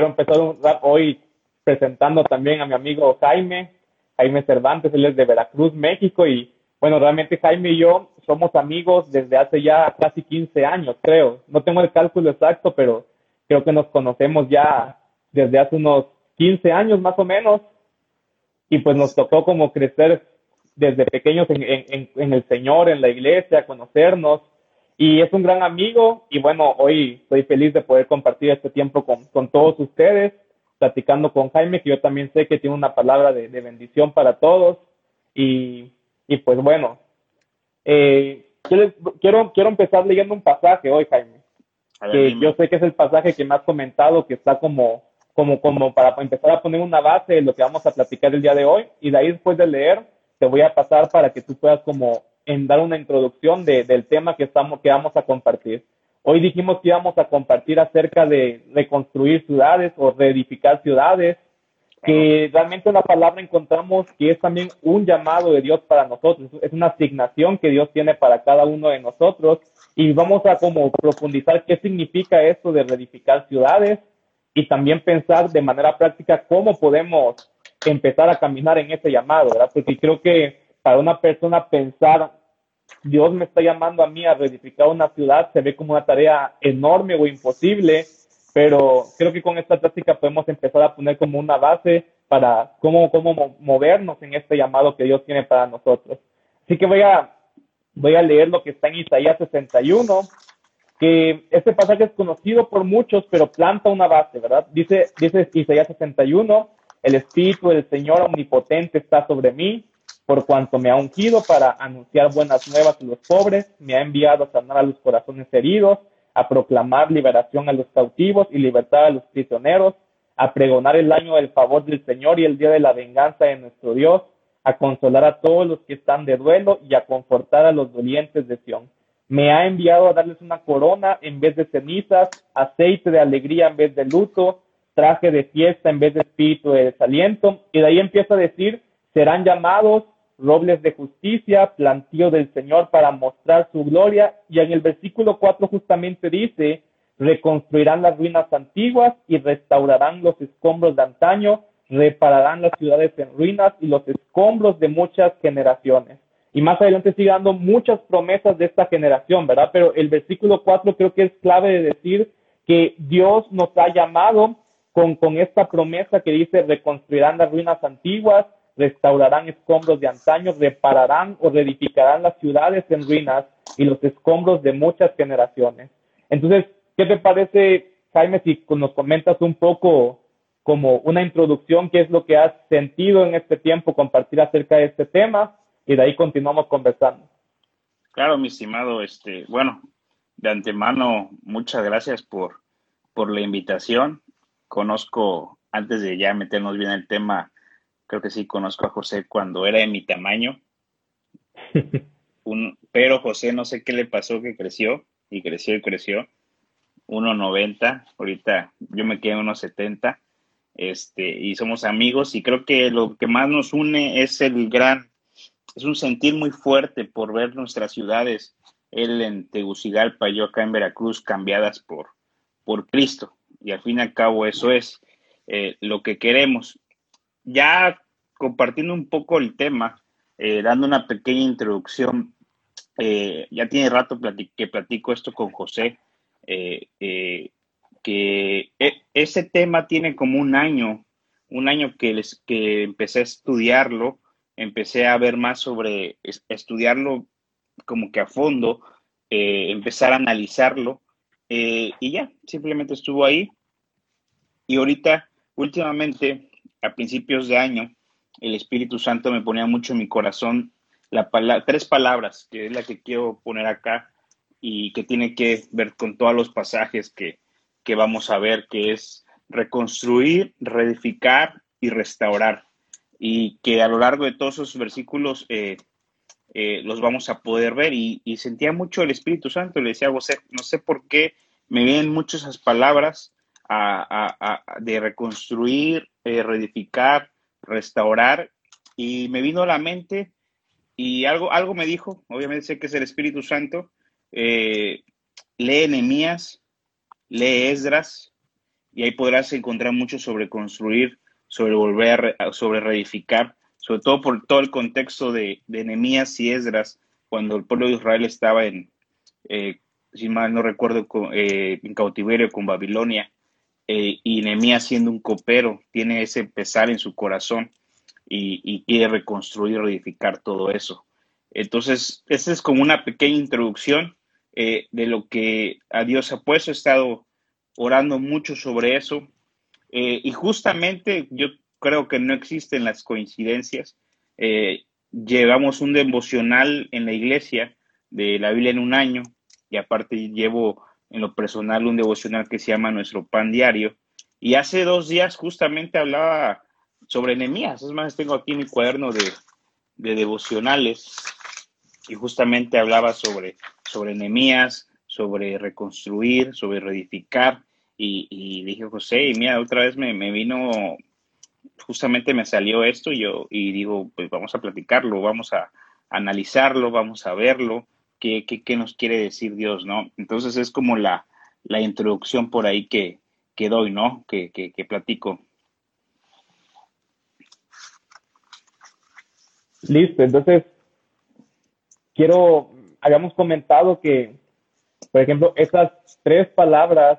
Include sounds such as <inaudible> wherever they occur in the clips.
quiero empezar hoy presentando también a mi amigo Jaime, Jaime Cervantes, él es de Veracruz, México, y bueno, realmente Jaime y yo somos amigos desde hace ya casi 15 años, creo. No tengo el cálculo exacto, pero creo que nos conocemos ya desde hace unos 15 años más o menos. Y pues nos tocó como crecer desde pequeños en, el Señor, en la iglesia, conocernos. Y es un gran amigo y bueno, hoy estoy feliz de poder compartir este tiempo con, con todos ustedes, platicando con Jaime, que yo también sé que tiene una palabra de, bendición para todos. Y, y pues bueno, eh, quiero, quiero empezar leyendo un pasaje hoy, Jaime. que yo sé que es el pasaje que me has comentado, que está como, como, como para empezar a poner una base de lo que vamos a platicar el día de hoy. Y de ahí después de leer, te voy a pasar para que tú puedas como en dar una introducción de, del tema que, estamos, que vamos a compartir. Hoy dijimos que íbamos a compartir acerca de reconstruir ciudades o reedificar ciudades, que realmente la palabra encontramos que es también un llamado de Dios para nosotros, es una asignación que Dios tiene para cada uno de nosotros y vamos a como profundizar qué significa esto de reedificar ciudades y también pensar de manera práctica cómo podemos empezar a caminar en ese llamado, ¿verdad? Porque creo que para una persona pensar, Dios me está llamando a mí a reedificar una ciudad, se ve como una tarea enorme o imposible, pero creo que con esta práctica podemos empezar a poner como una base para cómo, cómo movernos en este llamado que Dios tiene para nosotros. Así que voy a, voy a leer lo que está en Isaías 61, que este pasaje es conocido por muchos, pero planta una base, ¿verdad? Dice, dice Isaías 61, el Espíritu del Señor Omnipotente está sobre mí, por cuanto me ha ungido para anunciar buenas nuevas a los pobres, me ha enviado a sanar a los corazones heridos, a proclamar liberación a los cautivos y libertad a los prisioneros, a pregonar el año del favor del Señor y el día de la venganza de nuestro Dios, a consolar a todos los que están de duelo y a confortar a los dolientes de Sión. Me ha enviado a darles una corona en vez de cenizas, aceite de alegría en vez de luto, traje de fiesta en vez de espíritu de desaliento. Y de ahí empieza a decir, serán llamados robles de justicia, plantío del Señor para mostrar su gloria. Y en el versículo 4 justamente dice, reconstruirán las ruinas antiguas y restaurarán los escombros de antaño, repararán las ciudades en ruinas y los escombros de muchas generaciones. Y más adelante sigue dando muchas promesas de esta generación, ¿verdad? Pero el versículo 4 creo que es clave de decir que Dios nos ha llamado con, con esta promesa que dice reconstruirán las ruinas antiguas, restaurarán escombros de antaño, repararán o reedificarán las ciudades en ruinas y los escombros de muchas generaciones. Entonces, ¿qué te parece, Jaime, si nos comentas un poco como una introducción, qué es lo que has sentido en este tiempo, compartir acerca de este tema y de ahí continuamos conversando? Claro, mi estimado, este, bueno, de antemano, muchas gracias por, por la invitación. Conozco, antes de ya meternos bien en el tema, creo que sí conozco a José cuando era de mi tamaño. <laughs> Un, pero José no sé qué le pasó que creció y creció y creció. 1.90, ahorita yo me quedé en 1.70, este, y somos amigos y creo que lo que más nos une es el gran, es un sentir muy fuerte por ver nuestras ciudades, él en Tegucigalpa, yo acá en Veracruz, cambiadas por, por Cristo. Y al fin y al cabo eso es eh, lo que queremos ya compartiendo un poco el tema, eh, dando una pequeña introducción, eh, ya tiene rato que platico esto con José, eh, que e, ese tema tiene como un año, un año que, les, que empecé a estudiarlo, empecé a ver más sobre estudiarlo como que a fondo, empezar a analizarlo y ya, simplemente estuvo ahí. Y ahorita, últimamente, a principios de año, el Espíritu Santo me ponía mucho en mi corazón la tres palabras, que es la que quiero poner acá y que tiene que ver con todos los pasajes que, vamos a ver, que es reconstruir, reedificar y restaurar. Y que a lo largo de todos esos versículos eh, eh, los vamos a poder ver. Y, sentía mucho el Espíritu Santo, le decía José, no sé por qué me vienen mucho esas palabras de reconstruir, eh, reedificar, restaurar. Y me vino a la mente y algo, algo me dijo, obviamente que es el Espíritu Santo, eh, lee Nehemías, lee Esdras y ahí podrás encontrar mucho sobre construir, sobre volver, sobre reedificar, sobre todo por todo el contexto de, de y Esdras, cuando el pueblo de Israel estaba en, eh, si mal no recuerdo, eh, en cautiverio con Babilonia, eh, y Nehemías siendo un copero, tiene ese pesar en su corazón y, quiere reconstruir, reedificar todo eso. Entonces, esa es como una pequeña introducción de lo que a Dios ha puesto. He estado orando mucho sobre eso. y justamente yo creo que no existen las coincidencias. Eh, llevamos un devocional en la iglesia de la Biblia en un año y aparte llevo en lo personal un devocional que se llama Nuestro Pan Diario. Y hace dos días justamente hablaba sobre enemías. Es más, tengo aquí mi cuaderno de, devocionales y justamente hablaba sobre, sobre sobre reconstruir, sobre reedificar. Y, dije, José, y mira, otra vez me, me vino justamente me salió esto y yo y digo, pues vamos a platicarlo, vamos a analizarlo, vamos a verlo, qué, qué, nos quiere decir Dios, ¿no? Entonces es como la, la introducción por ahí que, que doy, ¿no? Que, que, que platico. Listo, entonces quiero, habíamos comentado que, por ejemplo, esas tres palabras,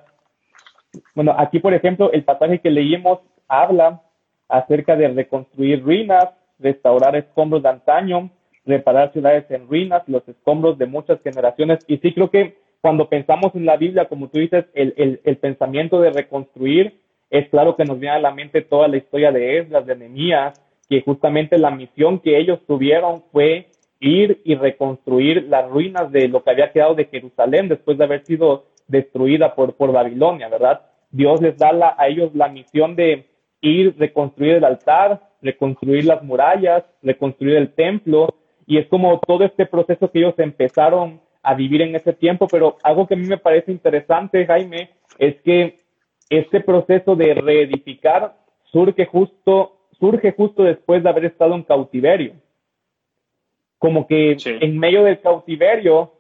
bueno, aquí por ejemplo, el pasaje que leímos habla acerca de reconstruir ruinas, restaurar escombros de antaño, reparar ciudades en ruinas, los escombros de muchas generaciones. Y sí creo que cuando pensamos en la Biblia, como tú dices, el, el, pensamiento de reconstruir, es claro que nos viene a la mente toda la historia de Esdras, de Nehemías, que justamente la misión que ellos tuvieron fue ir y reconstruir las ruinas de lo que había quedado de Jerusalén después de haber sido destruida por, por Babilonia, ¿verdad? Dios les da a ellos la misión de ir, reconstruir el altar, reconstruir las murallas, reconstruir el templo, y es como todo este proceso que ellos empezaron a vivir en ese tiempo, pero algo que a mí me parece interesante, Jaime, es que este proceso de reedificar surge justo, surge justo después de haber estado en cautiverio. Como que en medio del cautiverio,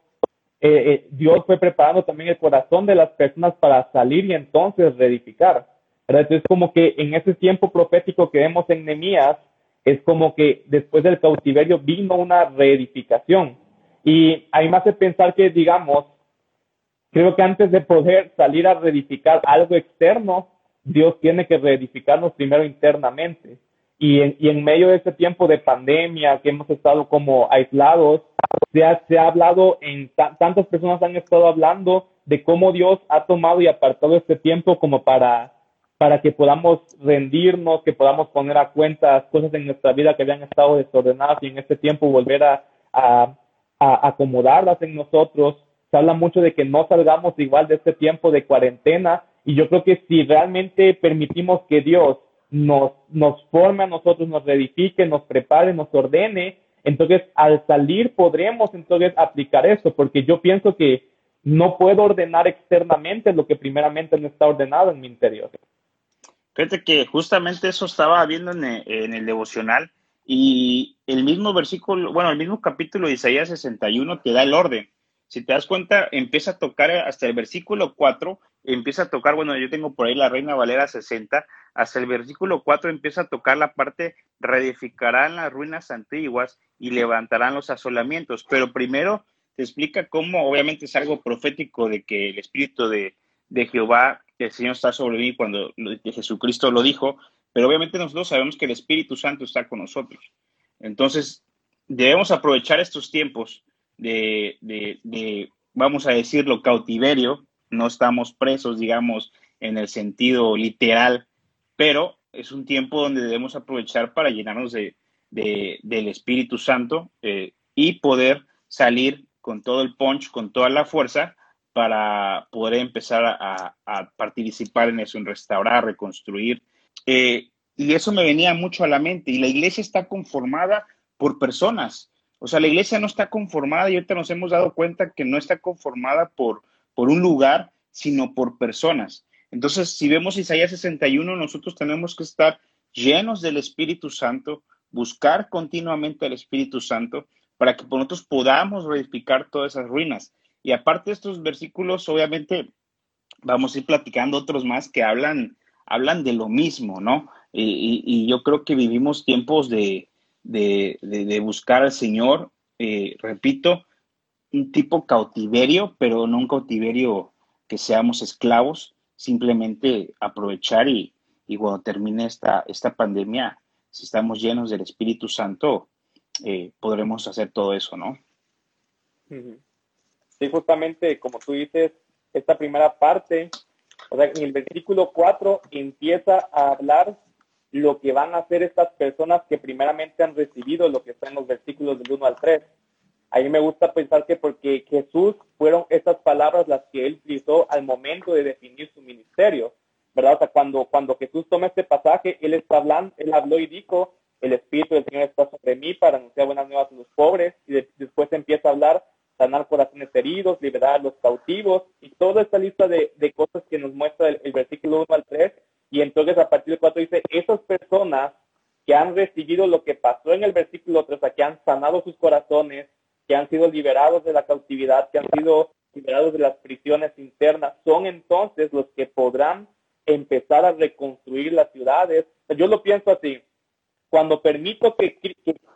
eh, eh, Dios fue preparando también el corazón de las personas para salir y entonces reedificar. Entonces, como que en ese tiempo profético que vemos en Nemías, es como que después del cautiverio vino una reedificación. Y ahí me hace pensar que, digamos, creo que antes de poder salir a reedificar algo externo, Dios tiene que reedificarnos primero internamente. Y en, y en medio de este tiempo de pandemia que hemos estado como aislados, se ha, se ha hablado, en tantas personas han estado hablando de cómo Dios ha tomado y apartado este tiempo como para para que podamos rendirnos, que podamos poner a cuenta cosas en nuestra vida que habían estado desordenadas y en este tiempo volver a, a, acomodarlas en nosotros. Se habla mucho de que no salgamos igual de este tiempo de cuarentena y yo creo que si realmente permitimos que Dios nos, nos forme a nosotros, nos reedifique, nos prepare, nos ordene, entonces al salir podremos entonces aplicar eso, porque yo pienso que no puedo ordenar externamente lo que primeramente no está ordenado en mi interior. Fíjate que justamente eso estaba viendo en el, devocional y el mismo versículo, bueno, el mismo capítulo de Isaías 61 te da el orden. Si te das cuenta, empieza a tocar hasta el versículo 4, empieza a tocar, bueno, yo tengo por ahí la Reina Valera 60, hasta el versículo 4 empieza a tocar la parte, reedificarán las ruinas antiguas y levantarán los asolamientos. Pero primero te explica cómo, obviamente es algo profético de que el Espíritu de, de Jehová el Señor está sobre mí cuando Jesucristo lo dijo, pero obviamente nosotros sabemos que el Espíritu Santo está con nosotros. Entonces, debemos aprovechar estos tiempos de, de, vamos a decirlo, cautiverio. No estamos presos, digamos, en el sentido literal, pero es un tiempo donde debemos aprovechar para llenarnos de, del Espíritu Santo eh, y poder salir con todo el punch, con toda la fuerza para poder empezar a, participar en eso, en restaurar, reconstruir. Eh, y eso me venía mucho a la mente. Y la iglesia está conformada por personas. O sea, la iglesia no está conformada y ahorita nos hemos dado cuenta que no está conformada por, por un lugar, sino por personas. Entonces, si vemos Isaías 61, nosotros tenemos que estar llenos del Espíritu Santo, buscar continuamente al Espíritu Santo para que nosotros podamos reedificar todas esas ruinas. Y aparte de estos versículos, obviamente, vamos a ir platicando otros más que hablan, hablan de lo mismo, ¿no? Y, yo creo que vivimos tiempos de, buscar al Señor, eh, repito, un tipo cautiverio, pero no un cautiverio que seamos esclavos, simplemente aprovechar y, y cuando termine esta, esta pandemia, si estamos llenos del Espíritu Santo, eh, podremos hacer todo eso, ¿no? Sí, justamente como tú dices, esta primera parte, o sea, en el versículo 4 empieza a hablar lo que van a hacer estas personas que primeramente han recibido lo que está en los versículos del 1 al 3. A mí me gusta pensar que porque Jesús fueron estas palabras las que él utilizó al momento de definir su ministerio, ¿verdad? O sea, cuando, cuando Jesús toma este pasaje, él está hablando, él habló y dijo, el Espíritu del Señor está sobre mí para anunciar buenas nuevas a los pobres, y después empieza a hablar, sanar corazones heridos, liberar los cautivos, y toda esta lista de, cosas que nos muestra el, versículo 1 al 3, y entonces a partir del 4 dice, esas personas que han recibido lo que pasó en el versículo 3, o que han sanado sus corazones, que han sido liberados de la cautividad, que han sido liberados de las prisiones internas, son entonces los que podrán empezar a reconstruir las ciudades. Yo lo pienso así, cuando permito que,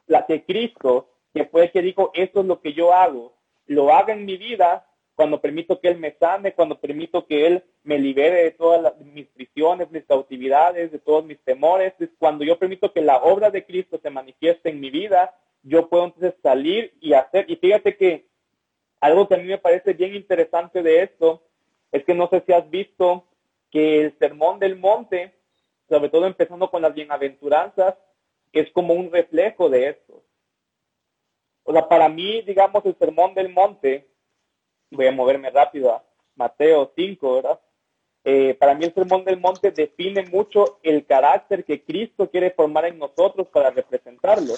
la, que Cristo, que fue el que dijo, esto es lo que yo hago, lo haga en mi vida, cuando permito que Él me sane, cuando permito que Él me libere de todas mis prisiones, mis cautividades, de todos mis temores, es cuando yo permito que la obra de Cristo se manifieste en mi vida, yo puedo entonces salir y hacer. Y fíjate que algo que a mí me parece bien interesante de esto es que no sé si has visto que el sermón del monte, sobre todo empezando con las bienaventuranzas, es como un reflejo de esto. O sea, para mí, digamos, el sermón del monte, voy a moverme rápido a Mateo 5, ¿verdad? Eh, para mí el sermón del monte define mucho el carácter que Cristo quiere formar en nosotros para representarlo.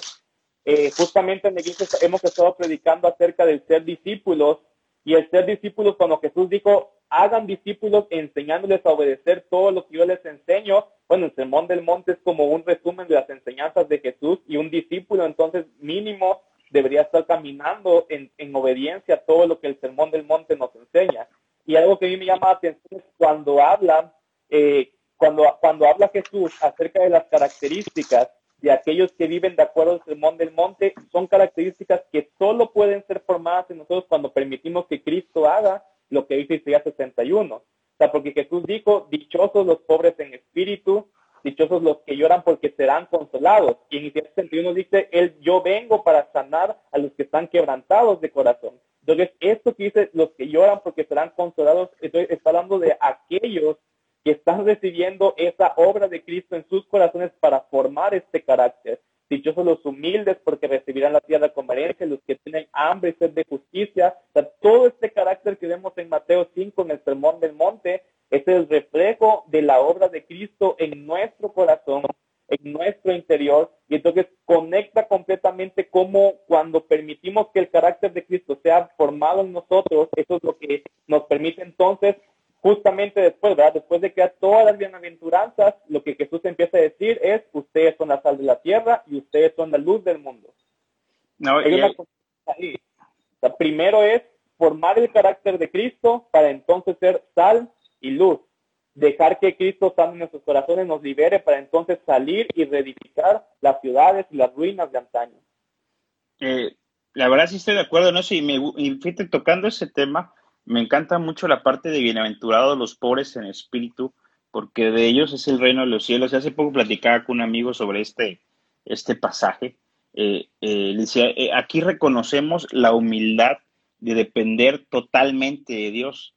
Eh, justamente en la iglesia hemos estado predicando acerca del ser discípulos y el ser discípulos cuando Jesús dijo, hagan discípulos enseñándoles a obedecer todo lo que yo les enseño. Bueno, el sermón del monte es como un resumen de las enseñanzas de Jesús y un discípulo entonces mínimo debería estar caminando en, obediencia a todo lo que el sermón del monte nos enseña. Y algo que a mí me llama la atención es cuando habla, eh, cuando, cuando habla Jesús acerca de las características de aquellos que viven de acuerdo al sermón del monte, son características que solo pueden ser formadas en nosotros cuando permitimos que Cristo haga lo que dice Isaías 61. O sea, porque Jesús dijo, dichosos los pobres en espíritu, dichosos los que lloran porque serán consolados. Y en Isaías 61 dice, él, yo vengo para sanar a los que están quebrantados de corazón. Entonces, esto que dice, los que lloran porque serán consolados, está hablando de aquellos que están recibiendo esa obra de Cristo en sus corazones para formar este carácter. Dichosos los humildes porque recibirán la tierra con herencia, los que tienen hambre y sed de justicia. todo este carácter que vemos en Mateo 5 en el Sermón del Monte es el reflejo de la obra de Cristo en nuestro corazón, en nuestro interior. Y entonces conecta completamente como cuando permitimos que el carácter de Cristo sea formado en nosotros, eso es lo que nos permite entonces justamente después, ¿verdad? Después de que todas las bienaventuranzas, lo que Jesús empieza a decir es, ustedes son la sal de la tierra y ustedes son la luz del mundo. No, primero es formar el carácter de Cristo para entonces ser sal y luz. Dejar que Cristo sane en nuestros corazones, nos libere para entonces salir y reedificar las ciudades y las ruinas de antaño. Eh, la verdad sí estoy de acuerdo, no sé, y me fíjate, tocando ese tema, me encanta mucho la parte de bienaventurados los pobres en espíritu, porque de ellos es el reino de los cielos. Hace poco platicaba con un amigo sobre este, este pasaje. Eh, eh, decía, eh, aquí reconocemos la humildad de depender totalmente de Dios.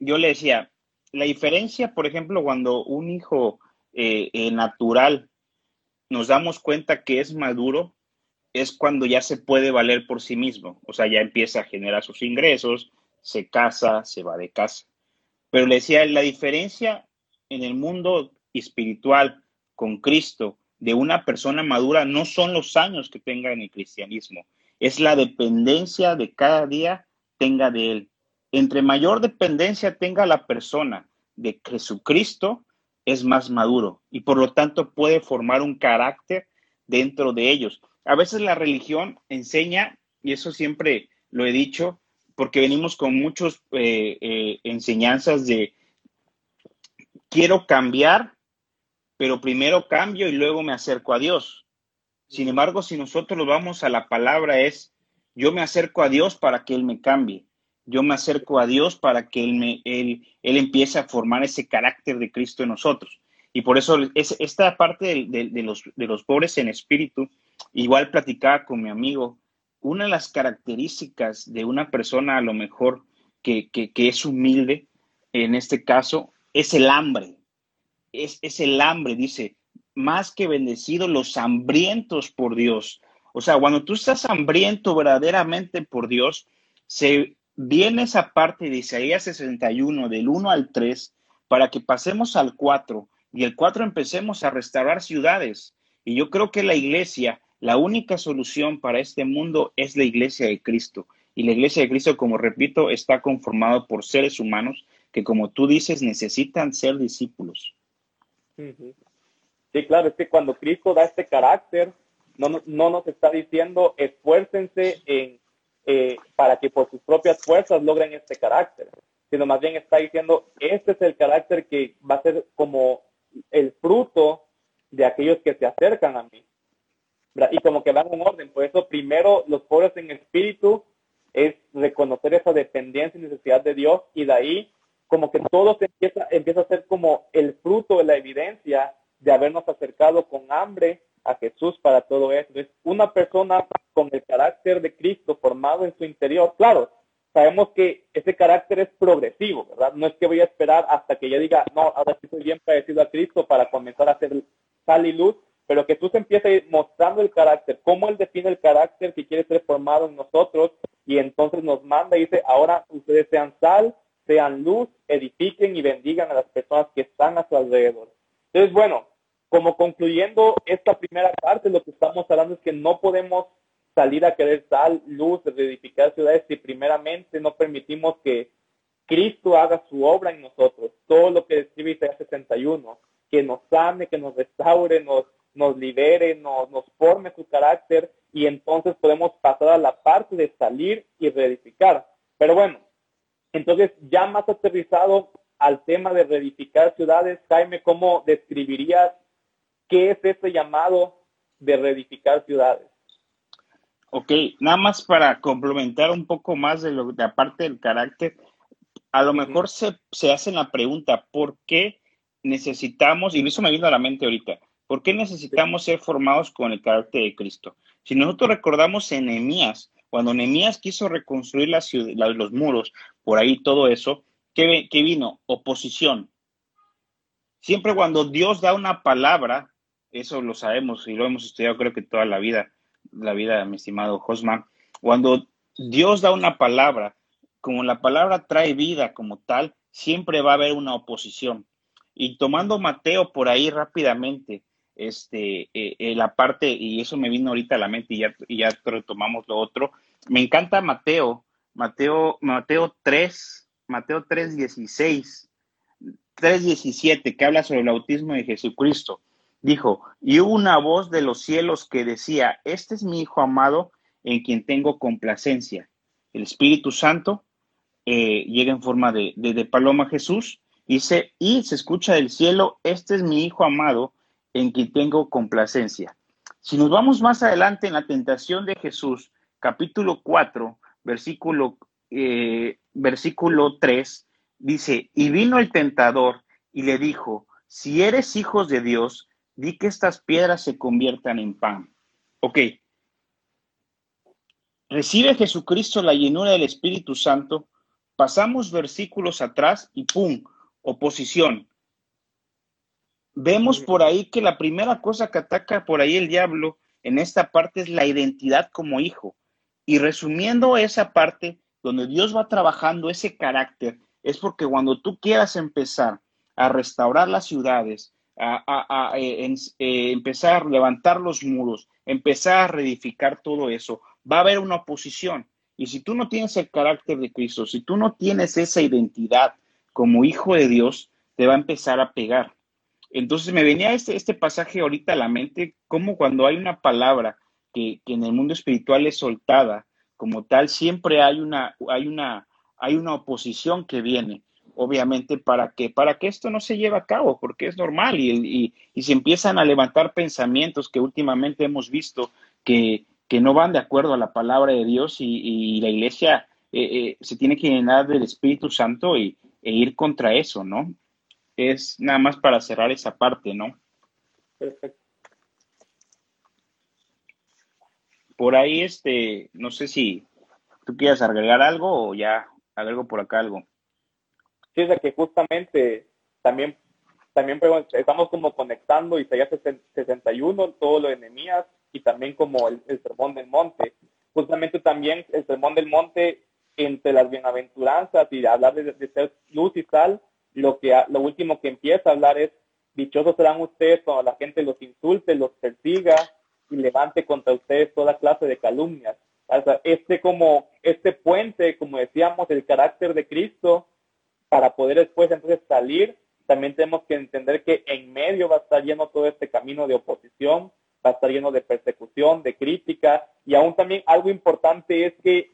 Yo le decía, la diferencia, por ejemplo, cuando un hijo natural nos damos cuenta que es maduro, es cuando ya se puede valer por sí mismo, o sea, ya empieza a generar sus ingresos, se casa, se va de casa. Pero le decía, la diferencia en el mundo espiritual con Cristo de una persona madura no son los años que tenga en el cristianismo, es la dependencia de cada día tenga de Él. Entre mayor dependencia tenga la persona de Jesucristo, es más maduro y por lo tanto puede formar un carácter dentro de ellos. A veces la religión enseña, y eso siempre lo he dicho, porque venimos con muchas eh, eh, enseñanzas de quiero cambiar, pero primero cambio y luego me acerco a Dios. Sin embargo, si nosotros lo vamos a la palabra es, yo me acerco a Dios para que Él me cambie. Yo me acerco a Dios para que Él, me, él, él empiece a formar ese carácter de Cristo en nosotros. Y por eso es, esta parte de, los, de los pobres en espíritu, igual platicaba con mi amigo, una de las características de una persona a lo mejor que, es humilde, en este caso, es el hambre. Es, es, el hambre, dice, más que bendecidos los hambrientos por Dios. O sea, cuando tú estás hambriento verdaderamente por Dios, se viene esa parte de Isaías 61, del 1 al 3, para que pasemos al 4 y el 4 empecemos a restaurar ciudades. Y yo creo que la iglesia, la única solución para este mundo es la iglesia de Cristo. Y la iglesia de Cristo, como repito, está conformado por seres humanos que, como tú dices, necesitan ser discípulos. Sí, claro, es que cuando Cristo da este carácter, no, no nos está diciendo esfuércense en, eh, para que por sus propias fuerzas logren este carácter, sino más bien está diciendo, este es el carácter que va a ser como el fruto de aquellos que se acercan a mí. Y como que van en orden. Por eso primero los pobres en espíritu es reconocer esa dependencia y necesidad de Dios y de ahí como que todo se empieza, empieza a ser como el fruto de la evidencia de habernos acercado con hambre a Jesús para todo eso. Es una persona con el carácter de Cristo formado en su interior. Claro, sabemos que ese carácter es progresivo, ¿verdad? No es que voy a esperar hasta que yo diga, no, ahora sí soy bien parecido a Cristo para comenzar a hacer sal y luz, pero que tú se empieces mostrando el carácter, cómo Él define el carácter que quiere ser formado en nosotros y entonces nos manda y dice, ahora ustedes sean sal, sean luz, edifiquen y bendigan a las personas que están a su alrededor. Entonces, bueno, como concluyendo esta primera parte, lo que estamos hablando es que no podemos salir a querer sal, luz, reedificar ciudades si primeramente no permitimos que Cristo haga su obra en nosotros. Todo lo que describe Isaías 61, que nos ame, que nos restaure, nos, nos libere, nos, nos forme su carácter y entonces podemos pasar a la parte de salir y reedificar. Pero bueno, entonces ya más aterrizado al tema de reedificar ciudades, Jaime, ¿cómo describirías qué es ese llamado de reedificar ciudades? Ok, nada más para complementar un poco más de lo de aparte del carácter, a lo mejor se, se hacen la pregunta, ¿por qué necesitamos, y eso me vino a la mente ahorita, ¿por qué necesitamos ser formados con el carácter de Cristo? Si nosotros recordamos en Nehemías, cuando Nehemías quiso reconstruir la ciudad, los muros, por ahí todo eso, ¿qué, ¿qué vino? Oposición. Siempre cuando Dios da una palabra, eso lo sabemos y lo hemos estudiado creo que toda la vida, la vida, mi estimado Josman, cuando Dios da una palabra, como la palabra trae vida como tal, siempre va a haber una oposición. Y tomando Mateo por ahí rápidamente, este, eh, eh, la parte, y eso me vino ahorita a la mente y ya, y ya retomamos lo otro, me encanta Mateo, Mateo, Mateo 3, Mateo 3, 16, 3, 17, que habla sobre el bautismo de Jesucristo dijo, y hubo una voz de los cielos que decía, este es mi Hijo amado en quien tengo complacencia. El Espíritu Santo eh, llega en forma de, de, paloma Jesús, dice, y se escucha del cielo, este es mi Hijo amado en quien tengo complacencia. Si nos vamos más adelante en la tentación de Jesús, capítulo 4, versículo, eh, versículo 3, dice, y vino el tentador y le dijo, si eres hijos de Dios, di que estas piedras se conviertan en pan. Ok. Recibe Jesucristo la llenura del Espíritu Santo. Pasamos versículos atrás y ¡pum! Oposición. Vemos por ahí que la primera cosa que ataca por ahí el diablo en esta parte es la identidad como hijo. Y resumiendo esa parte donde Dios va trabajando ese carácter, es porque cuando tú quieras empezar a restaurar las ciudades, a, eh, eh, empezar a levantar los muros, empezar a reedificar todo eso, va a haber una oposición. Y si tú no tienes el carácter de Cristo, si tú no tienes esa identidad como hijo de Dios, te va a empezar a pegar. Entonces me venía este, este pasaje ahorita a la mente, como cuando hay una palabra que, que en el mundo espiritual es soltada, como tal, siempre hay una, hay una, hay una oposición que viene, obviamente, para que, para que esto no se lleve a cabo, porque es normal y, y, se empiezan a levantar pensamientos que últimamente hemos visto que, que no van de acuerdo a la palabra de Dios y, la iglesia eh, eh, se tiene que llenar del Espíritu Santo y, e ir contra eso, ¿no? Es nada más para cerrar esa parte, ¿no? Perfecto. Por ahí, este, no sé si tú quieras agregar algo o ya agrego por acá algo. Sí, que justamente también, también estamos como conectando Isaías 61, todo lo de Nehemías y también como el, sermón del monte. Justamente también el sermón del monte entre las bienaventuranzas y hablar de, ser luz y sal, lo, que, lo último que empieza a hablar es, dichosos serán ustedes cuando la gente los insulte, los persiga, y levante contra ustedes toda clase de calumnias. este como este puente, como decíamos, el carácter de Cristo, para poder después entonces salir, también tenemos que entender que en medio va a estar lleno todo este camino de oposición, va a estar lleno de persecución, de crítica, y aún también algo importante es que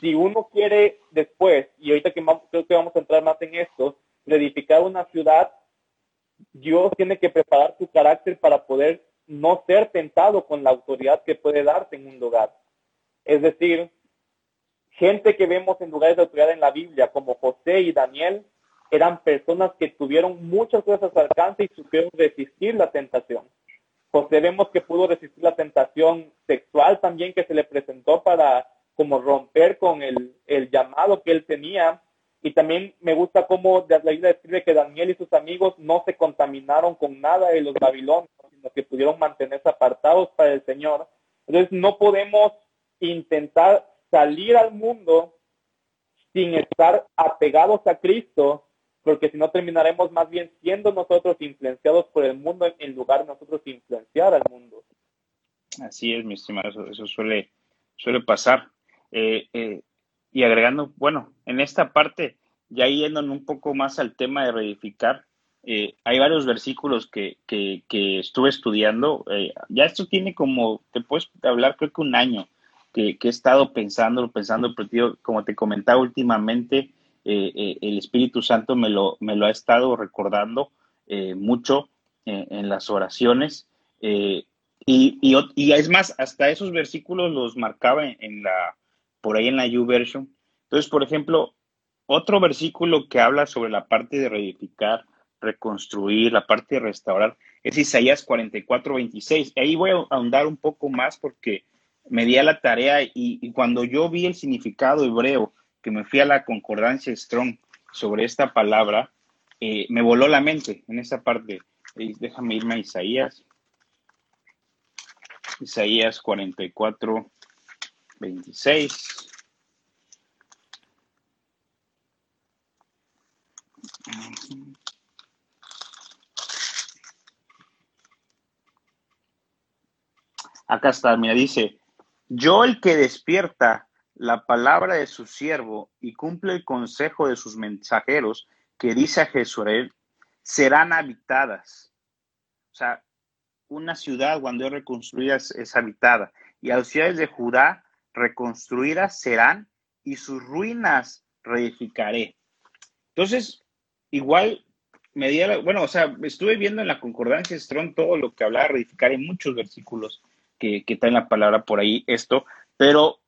si uno quiere después, y ahorita que creo que vamos a entrar más en esto, reedificar una ciudad, Dios tiene que preparar su carácter para poder no ser tentado con la autoridad que puede darte en un lugar. Es decir, gente que vemos en lugares de autoridad en la Biblia, como José y Daniel, eran personas que tuvieron muchas cosas al alcance y supieron resistir la tentación. José vemos que pudo resistir la tentación sexual también que se le presentó para como romper con el, llamado que él tenía. Y también me gusta cómo la describe que Daniel y sus amigos no se contaminaron con nada de los babilonios que pudieron mantenerse apartados para el Señor. Entonces no podemos intentar salir al mundo sin estar apegados a Cristo, porque si no terminaremos más bien siendo nosotros influenciados por el mundo en lugar de nosotros influenciar al mundo. Así es, mi estimado, eso, suele, suele pasar. Eh, eh, y agregando, bueno, en esta parte, ya yendo un poco más al tema de reedificar, eh, hay varios versículos que, estuve estudiando. Ya esto tiene como, te puedes hablar creo que un año que, he estado pensando, pensando, pero como te comentaba últimamente, eh, el Espíritu Santo me lo, me lo ha estado recordando mucho en las oraciones. Y, y, es más, hasta esos versículos los marcaba en, la, por ahí en la YouVersion. Entonces, por ejemplo, otro versículo que habla sobre la parte de reedificar reconstruir, la parte de restaurar, es Isaías 44, 26. Ahí voy a ahondar un poco más porque me di a la tarea y, cuando yo vi el significado hebreo, que me fui a la concordancia Strong sobre esta palabra, eh, me voló la mente en esa parte. déjame irme a Isaías. Isaías 44, 26. Acá está, mira, dice, yo el que despierta la palabra de su siervo y cumple el consejo de sus mensajeros, que dice a Jesuel, serán habitadas. O sea, una ciudad cuando es reconstruida es, habitada. Y las ciudades de Judá reconstruidas serán y sus ruinas reedificaré. Entonces, igual me di bueno, o sea, estuve viendo en la concordancia Strong todo lo que hablaba de reedificar en muchos versículos que, que en la palabra por ahí esto, pero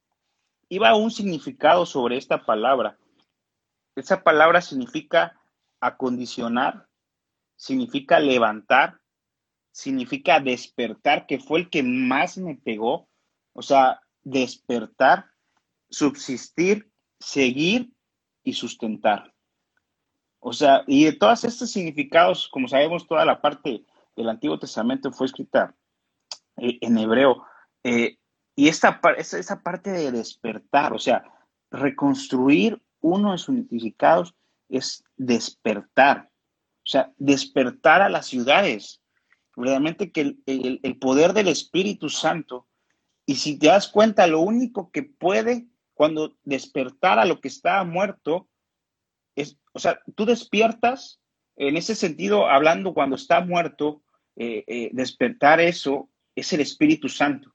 iba un significado sobre esta palabra. Esa palabra significa acondicionar, significa levantar, significa despertar, que fue el que más me pegó. O sea, despertar, subsistir, seguir y sustentar. O sea, y de todos estos significados, como sabemos, toda la parte del Antiguo Testamento fue escrita eh, en hebreo. Eh, y esta, esa, parte de despertar, o sea, reconstruir uno de sus significados es despertar, o sea, despertar a las ciudades. Realmente que el, el, poder del Espíritu Santo, y si te das cuenta, lo único que puede cuando despertar a lo que estaba muerto es, o sea, tú despiertas, en ese sentido, hablando cuando está muerto, eh, despertar eso es el Espíritu Santo.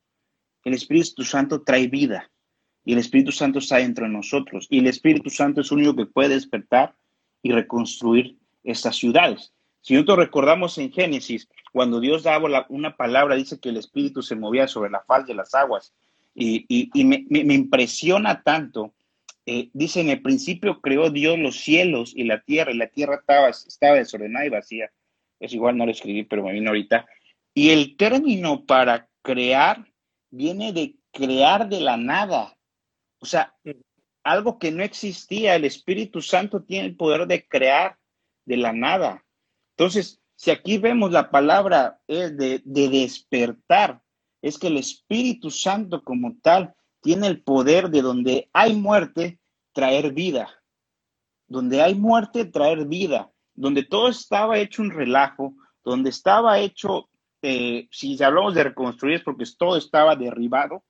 El Espíritu Santo trae vida. y el Espíritu Santo está dentro de nosotros. Y el Espíritu Santo es el único que puede despertar y reconstruir estas ciudades. Si nosotros recordamos en Génesis, cuando Dios daba una palabra, dice que el Espíritu se movía sobre la faz de las aguas. Y, me, impresiona tanto. Eh, dice, en el principio creó Dios los cielos y la tierra, y la tierra estaba, estaba desordenada y vacía. Es igual, no lo escribí, pero me vino ahorita. Y el término para crear viene de crear de la nada. O sea, algo que no existía. El Espíritu Santo tiene el poder de crear de la nada. Entonces, si aquí vemos la palabra de, de despertar, es que el Espíritu Santo como tal tiene el poder de donde hay muerte, traer vida. Donde hay muerte, traer vida. Donde todo estaba hecho un relajo, donde estaba hecho, eh, si hablamos de reconstruir es porque todo estaba derribado.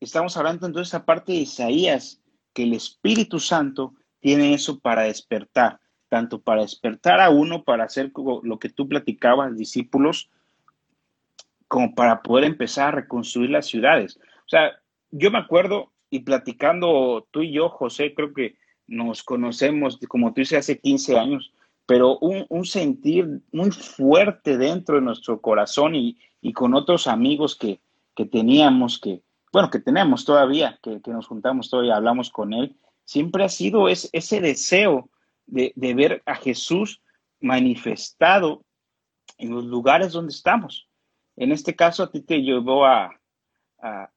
Estamos hablando entonces aparte de Isaías, que el Espíritu Santo tiene eso para despertar, tanto para despertar a uno, para hacer lo que tú platicabas, discípulos, como para poder empezar a reconstruir las ciudades. O sea, yo me acuerdo y platicando tú y yo, José, creo que nos conocemos, como tú dices, hace 15 años, pero un, sentir muy fuerte dentro de nuestro corazón y, con otros amigos que, que teníamos, que, bueno, que tenemos todavía, que, nos juntamos todavía, hablamos con él, siempre ha sido ese deseo de, ver a Jesús manifestado en los lugares donde estamos. En este caso, a ti te llevó a,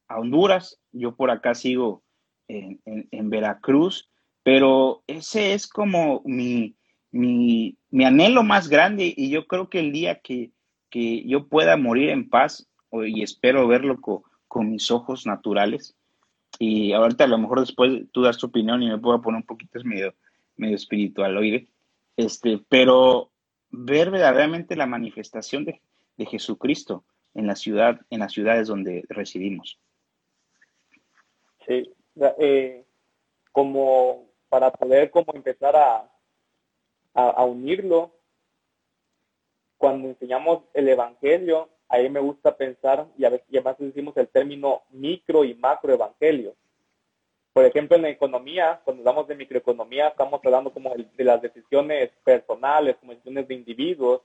Honduras, yo por acá sigo en, Veracruz, pero ese es como mi, mi, anhelo más grande y yo creo que el día que, que yo pueda morir en paz, y espero verlo con con mis ojos naturales. Y ahorita a lo mejor después tú das tu opinión y me puedo poner un poquito es medio, medio espiritual, oír. Este, pero ver verdaderamente la manifestación de, Jesucristo en la ciudad, en las ciudades donde residimos. Sí, eh, como para poder como empezar a, a unirlo, cuando enseñamos el Evangelio, ahí me gusta pensar, y, a veces, decimos el término micro y macro evangelio. Por ejemplo, en la economía, cuando hablamos de microeconomía, estamos hablando como de las decisiones personales, como decisiones de individuos,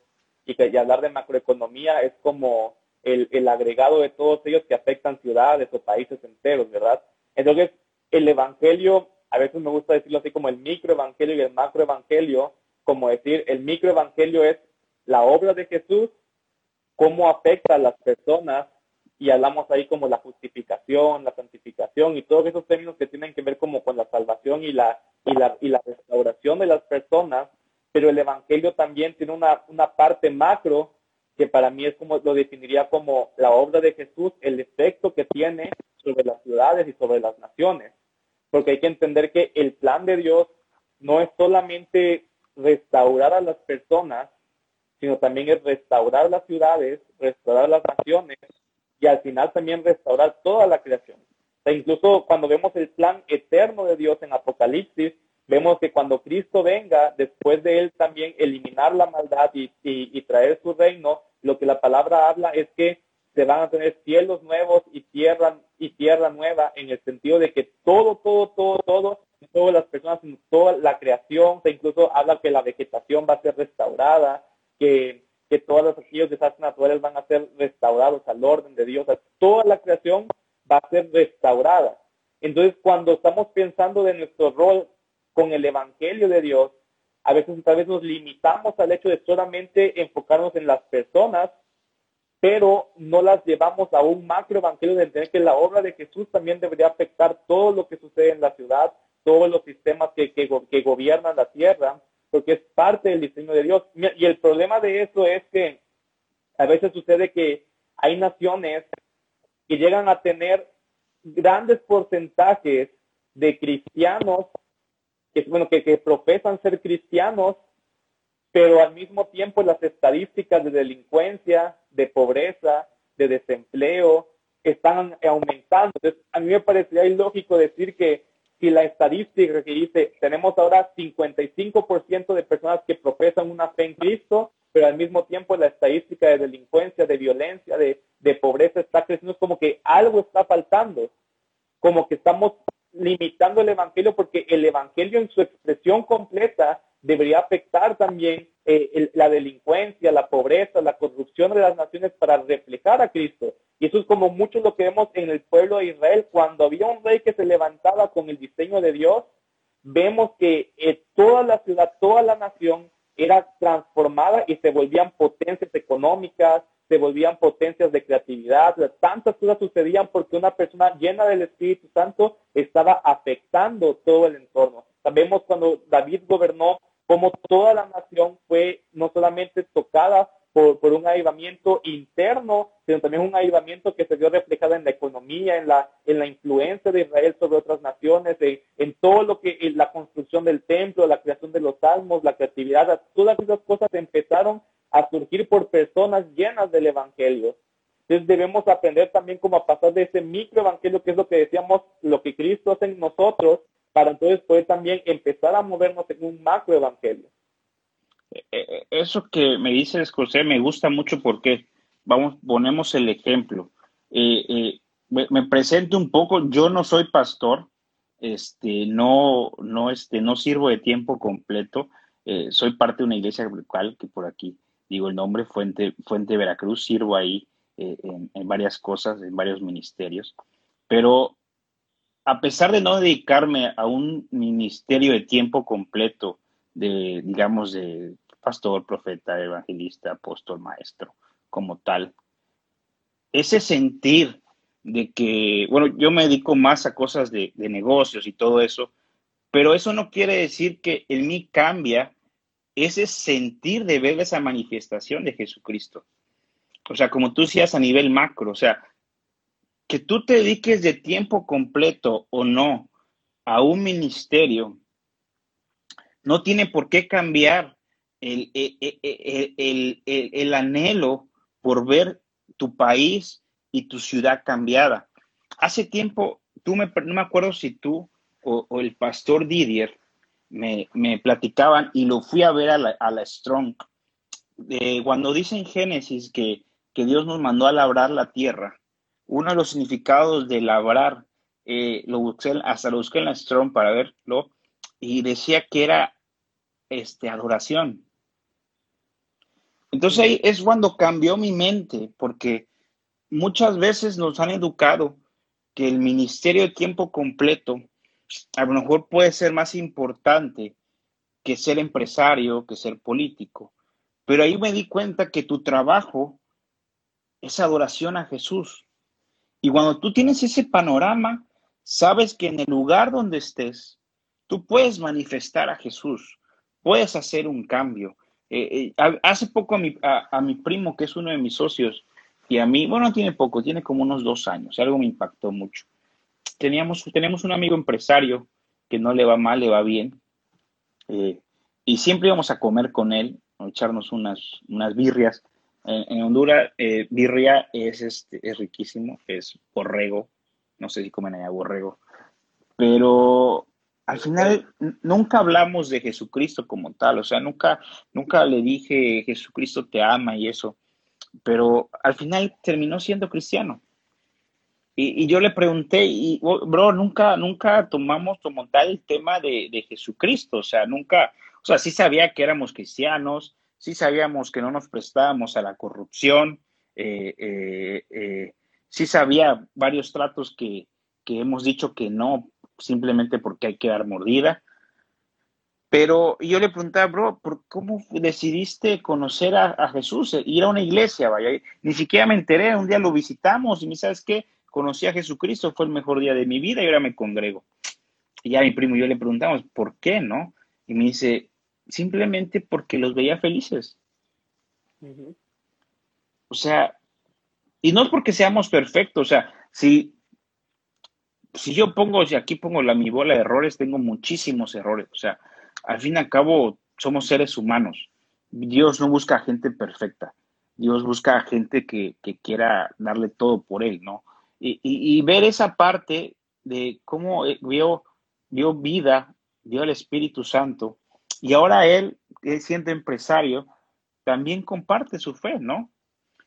y, hablar de macroeconomía es como el, el agregado de todos ellos que afectan ciudades o países enteros, ¿verdad? Entonces, el evangelio, a veces me gusta decirlo así como el microevangelio y el macroevangelio, como decir, el microevangelio es la obra de Jesús cómo afecta a las personas y hablamos ahí como la justificación, la santificación y todos esos términos que tienen que ver como con la salvación y la, y la, y la restauración de las personas, pero el Evangelio también tiene una, una parte macro que para mí es como lo definiría como la obra de Jesús, el efecto que tiene sobre las ciudades y sobre las naciones. Porque hay que entender que el plan de Dios no es solamente restaurar a las personas, sino también es restaurar las ciudades, restaurar las naciones y al final también restaurar toda la creación. Incluso cuando vemos el plan eterno de Dios en Apocalipsis, vemos que cuando Cristo venga, después de él también eliminar la maldad y, y, traer su reino, lo que la palabra habla es que se van a tener cielos nuevos y tierra y tierra nueva en el sentido de que todo, todo, todo, todo, todas las personas, toda la creación, se incluso habla que la vegetación va a ser restaurada, que, que todos los aquellos desastres naturales van a ser restaurados al orden de Dios. toda la creación va a ser restaurada. Entonces, cuando estamos pensando de nuestro rol con el Evangelio de Dios, a veces tal vez nos limitamos al hecho de solamente enfocarnos en las personas, pero no las llevamos a un macro evangelio de entender que la obra de Jesús también debería afectar todo lo que sucede en la ciudad, todos los sistemas que, que, que gobiernan la tierra, porque es parte del diseño de Dios. Y el problema de eso es que a veces sucede que hay naciones que llegan a tener grandes porcentajes de cristianos que, bueno, que, que profesan ser cristianos, pero al mismo tiempo las estadísticas de delincuencia, de pobreza, de desempleo, están aumentando. Entonces, a mí me parecería ilógico decir que si la estadística que dice, tenemos ahora 55% de personas que profesan una fe en Cristo, pero al mismo tiempo la estadística de delincuencia, de violencia, de, pobreza está creciendo, es como que algo está faltando. como que estamos limitando el Evangelio porque el Evangelio en su expresión completa debería afectar también eh, la delincuencia, la pobreza, la corrupción de las naciones para reflejar a Cristo. Y eso es como mucho lo que vemos en el pueblo de Israel. Cuando había un rey que se levantaba con el diseño de Dios, vemos que eh, toda la ciudad, toda la nación era transformada y se volvían potencias económicas, se volvían potencias de creatividad, tantas cosas sucedían porque una persona llena del Espíritu Santo estaba afectando todo el entorno. Sabemos cuando David gobernó cómo toda la nación fue no solamente tocada por, un avivamiento interno, sino también un avivamiento que se vio reflejado en la economía, en la, en la influencia de Israel sobre otras naciones, en, todo lo que, en la construcción del templo, la creación de los salmos, la creatividad, todas esas cosas empezaron a surgir por personas llenas del Evangelio. Entonces debemos aprender también cómo a pasar de ese micro evangelio, que es lo que decíamos, lo que Cristo hace en nosotros, para entonces poder también empezar a movernos en un macro evangelio. Eh, eh, eso que me dices, José, me gusta mucho porque vamos, ponemos el ejemplo. Eh, me, presento un poco, yo no soy pastor, este, no, no, este, no sirvo de tiempo completo, soy parte de una iglesia local que por aquí digo el nombre, Fuente, Fuente Veracruz, sirvo ahí eh, en, varias cosas, en varios ministerios, pero a pesar de no dedicarme a un ministerio de tiempo completo, de, digamos, de pastor, profeta, evangelista, apóstol, maestro, como tal, ese sentir de que, bueno, yo me dedico más a cosas de, negocios y todo eso, pero eso no quiere decir que en mí cambia ese sentir de ver esa manifestación de Jesucristo. O sea, como tú decías a nivel macro, o sea, que tú te dediques de tiempo completo o no a un ministerio, no tiene por qué cambiar el, el, anhelo por ver tu país y tu ciudad cambiada. Hace tiempo, tú me, no me acuerdo si tú o, el pastor Didier me, platicaban y lo fui a ver a la, Strong. cuando dice en Génesis que, Dios nos mandó a labrar la tierra, uno de los significados de labrar, eh, lo busqué, hasta lo busqué en la Strong para verlo, y decía que era este, adoración. Entonces ahí es cuando cambió mi mente, porque muchas veces nos han educado que el ministerio de tiempo completo a lo mejor puede ser más importante que ser empresario, que ser político. Pero ahí me di cuenta que tu trabajo es adoración a Jesús. Y cuando tú tienes ese panorama, sabes que en el lugar donde estés, tú puedes manifestar a Jesús, puedes hacer un cambio. Eh, eh, hace poco a mi, a mi primo, que es uno de mis socios, y a mí, bueno, tiene poco, tiene como unos dos años, algo me impactó mucho teníamos, tenemos un amigo empresario que no le va mal, le va bien. Eh, y siempre íbamos a comer con él, a echarnos unas, unas birrias. En, Honduras, eh, birria es, este, es riquísimo, es borrego. No sé si comen allá borrego. Pero al final nunca hablamos de Jesucristo como tal. O sea, nunca, nunca le dije Jesucristo te ama y eso. Pero al final terminó siendo cristiano. Y, yo le pregunté, y oh, bro, nunca, nunca tomamos como tal el tema de, Jesucristo, o sea, nunca, o sea, sí sabía que éramos cristianos, sí sabíamos que no nos prestábamos a la corrupción, eh, eh, eh, sí sabía varios tratos que, hemos dicho que no, simplemente porque hay que dar mordida. Pero yo le preguntaba, bro, ¿por ¿cómo decidiste conocer a, a, Jesús? Ir a una iglesia, vaya. Ni siquiera me enteré, un día lo visitamos y me sabes qué, conocí a Jesucristo, fue el mejor día de mi vida y ahora me congrego. Y a mi primo y yo le preguntamos, ¿por qué no? Y me dice, simplemente porque los veía felices. O sea, y no es porque seamos perfectos, o sea, si, si yo pongo, si aquí pongo la, mi bola de errores, tengo muchísimos errores. O sea, al fin y al cabo, somos seres humanos. Dios no busca a gente perfecta. Dios busca a gente que, que quiera darle todo por él, ¿no? y, ver esa parte de cómo eh, vio, vio vida, vio el Espíritu Santo, y ahora él, siendo empresario, también comparte su fe, ¿no?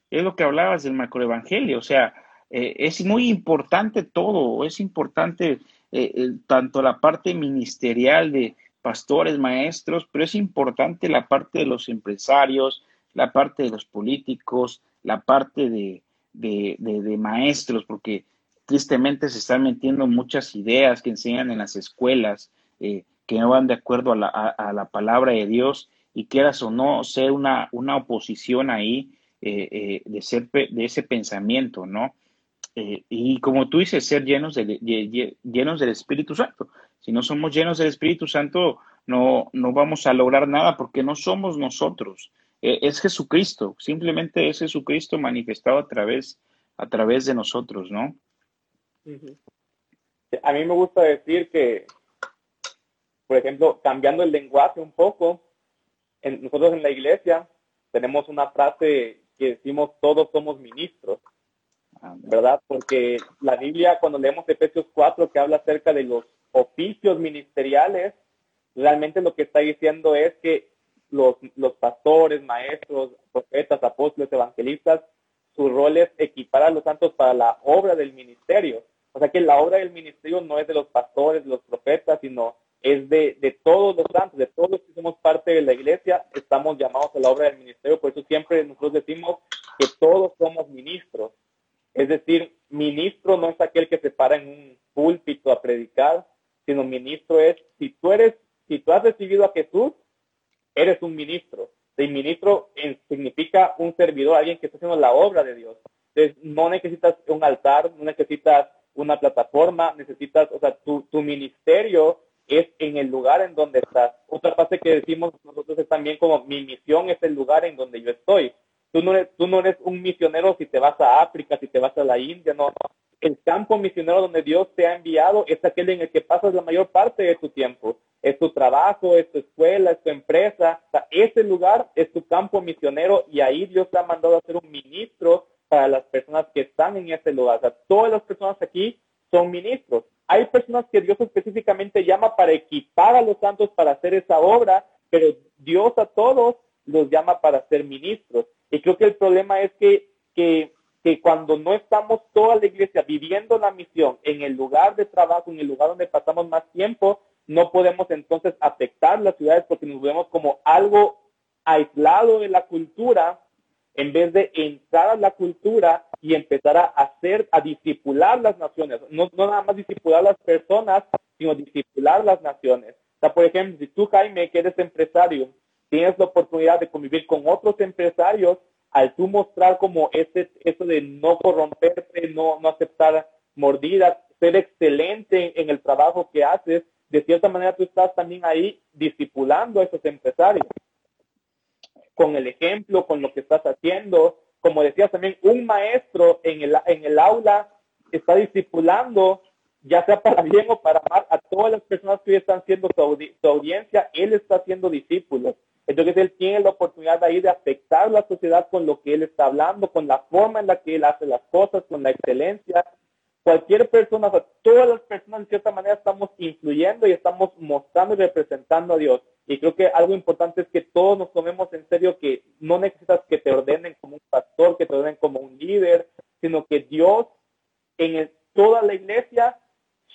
Es lo que hablabas del macroevangelio, o sea, eh, es muy importante todo, es importante eh, tanto la parte ministerial de pastores, maestros, pero es importante la parte de los empresarios, la parte de los políticos, la parte de, de, maestros, porque tristemente se están metiendo muchas ideas que enseñan en las escuelas eh, que no van de acuerdo a la, a, la, palabra de Dios y quieras o no ser una, una oposición ahí eh, eh, de, ser, de ese pensamiento, ¿no? y como tú dices, ser llenos, de, llenos del Espíritu Santo. Si no somos llenos del Espíritu Santo, no, no vamos a lograr nada porque no somos nosotros. Eh, es Jesucristo, simplemente es Jesucristo manifestado a través, a través de nosotros, ¿no? A mí me gusta decir que, por ejemplo, cambiando el lenguaje un poco, nosotros en la iglesia tenemos una frase que decimos todos somos ministros, ¿verdad? Porque la Biblia, cuando leemos Efesios 4, que habla acerca de los oficios ministeriales, realmente lo que está diciendo es que los, los pastores, maestros, profetas, apóstoles, evangelistas, su rol es equipar a los santos para la obra del ministerio. O sea que la obra del ministerio no es de los pastores, de los profetas, sino es de, de todos los santos, de todos los que somos parte de la iglesia, estamos llamados a la obra del ministerio. Por eso siempre nosotros decimos que todos somos ministros. Es decir, ministro no es aquel que se para en un púlpito a predicar, sino ministro es, si tú eres, si tú has recibido a Jesús, eres un ministro. El ministro significa un servidor, alguien que está haciendo la obra de Dios. Entonces, no necesitas un altar, no necesitas una plataforma, necesitas, o sea, tu, tu ministerio es en el lugar en donde estás. Otra parte que decimos nosotros es también como mi misión es el lugar en donde yo estoy. Tú no, eres, tú no eres un misionero si te vas a África, si te vas a la India, no. El campo misionero donde Dios te ha enviado es aquel en el que pasas la mayor parte de tu tiempo es tu trabajo, es tu escuela, es tu empresa. ese lugar es tu campo misionero y ahí Dios te ha mandado a ser un ministro para las personas que están en ese lugar. O sea, todas las personas aquí son ministros. Hay personas que Dios específicamente llama para equipar a los santos para hacer esa obra, pero Dios a todos los llama para ser ministros. Y creo que el problema es que, que, cuando no estamos toda la iglesia viviendo la misión en el lugar de trabajo, en el lugar donde pasamos más tiempo, no podemos entonces afectar las ciudades porque nos vemos como algo aislado de la cultura en vez de entrar a la cultura y empezar a hacer, a disipular las naciones. No, nada más disipular las personas, sino disipular las naciones. O sea, por ejemplo, si tú, Jaime, que eres empresario, tienes la oportunidad de convivir con otros empresarios, al tú mostrar como ese, eso de no corromperte, no, no aceptar mordidas, ser excelente en el trabajo que haces, de cierta manera tú estás también ahí discipulando a esos empresarios. Con el ejemplo, con lo que estás haciendo. Como decías también, un maestro en el, en el aula está discipulando, ya sea para <laughs> bien o para mal, a todas las personas que hoy están siendo su, audiencia, él está haciendo discípulos. Entonces él tiene la oportunidad ahí de afectar la sociedad con lo que él está hablando, con la forma en la que él hace las cosas, con la excelencia, cualquier persona, todas las personas de cierta manera estamos influyendo y estamos mostrando y representando a Dios. Y creo que algo importante es que todos nos tomemos en serio que no necesitas que te ordenen como un pastor, que te ordenen como un líder, sino que Dios en toda la iglesia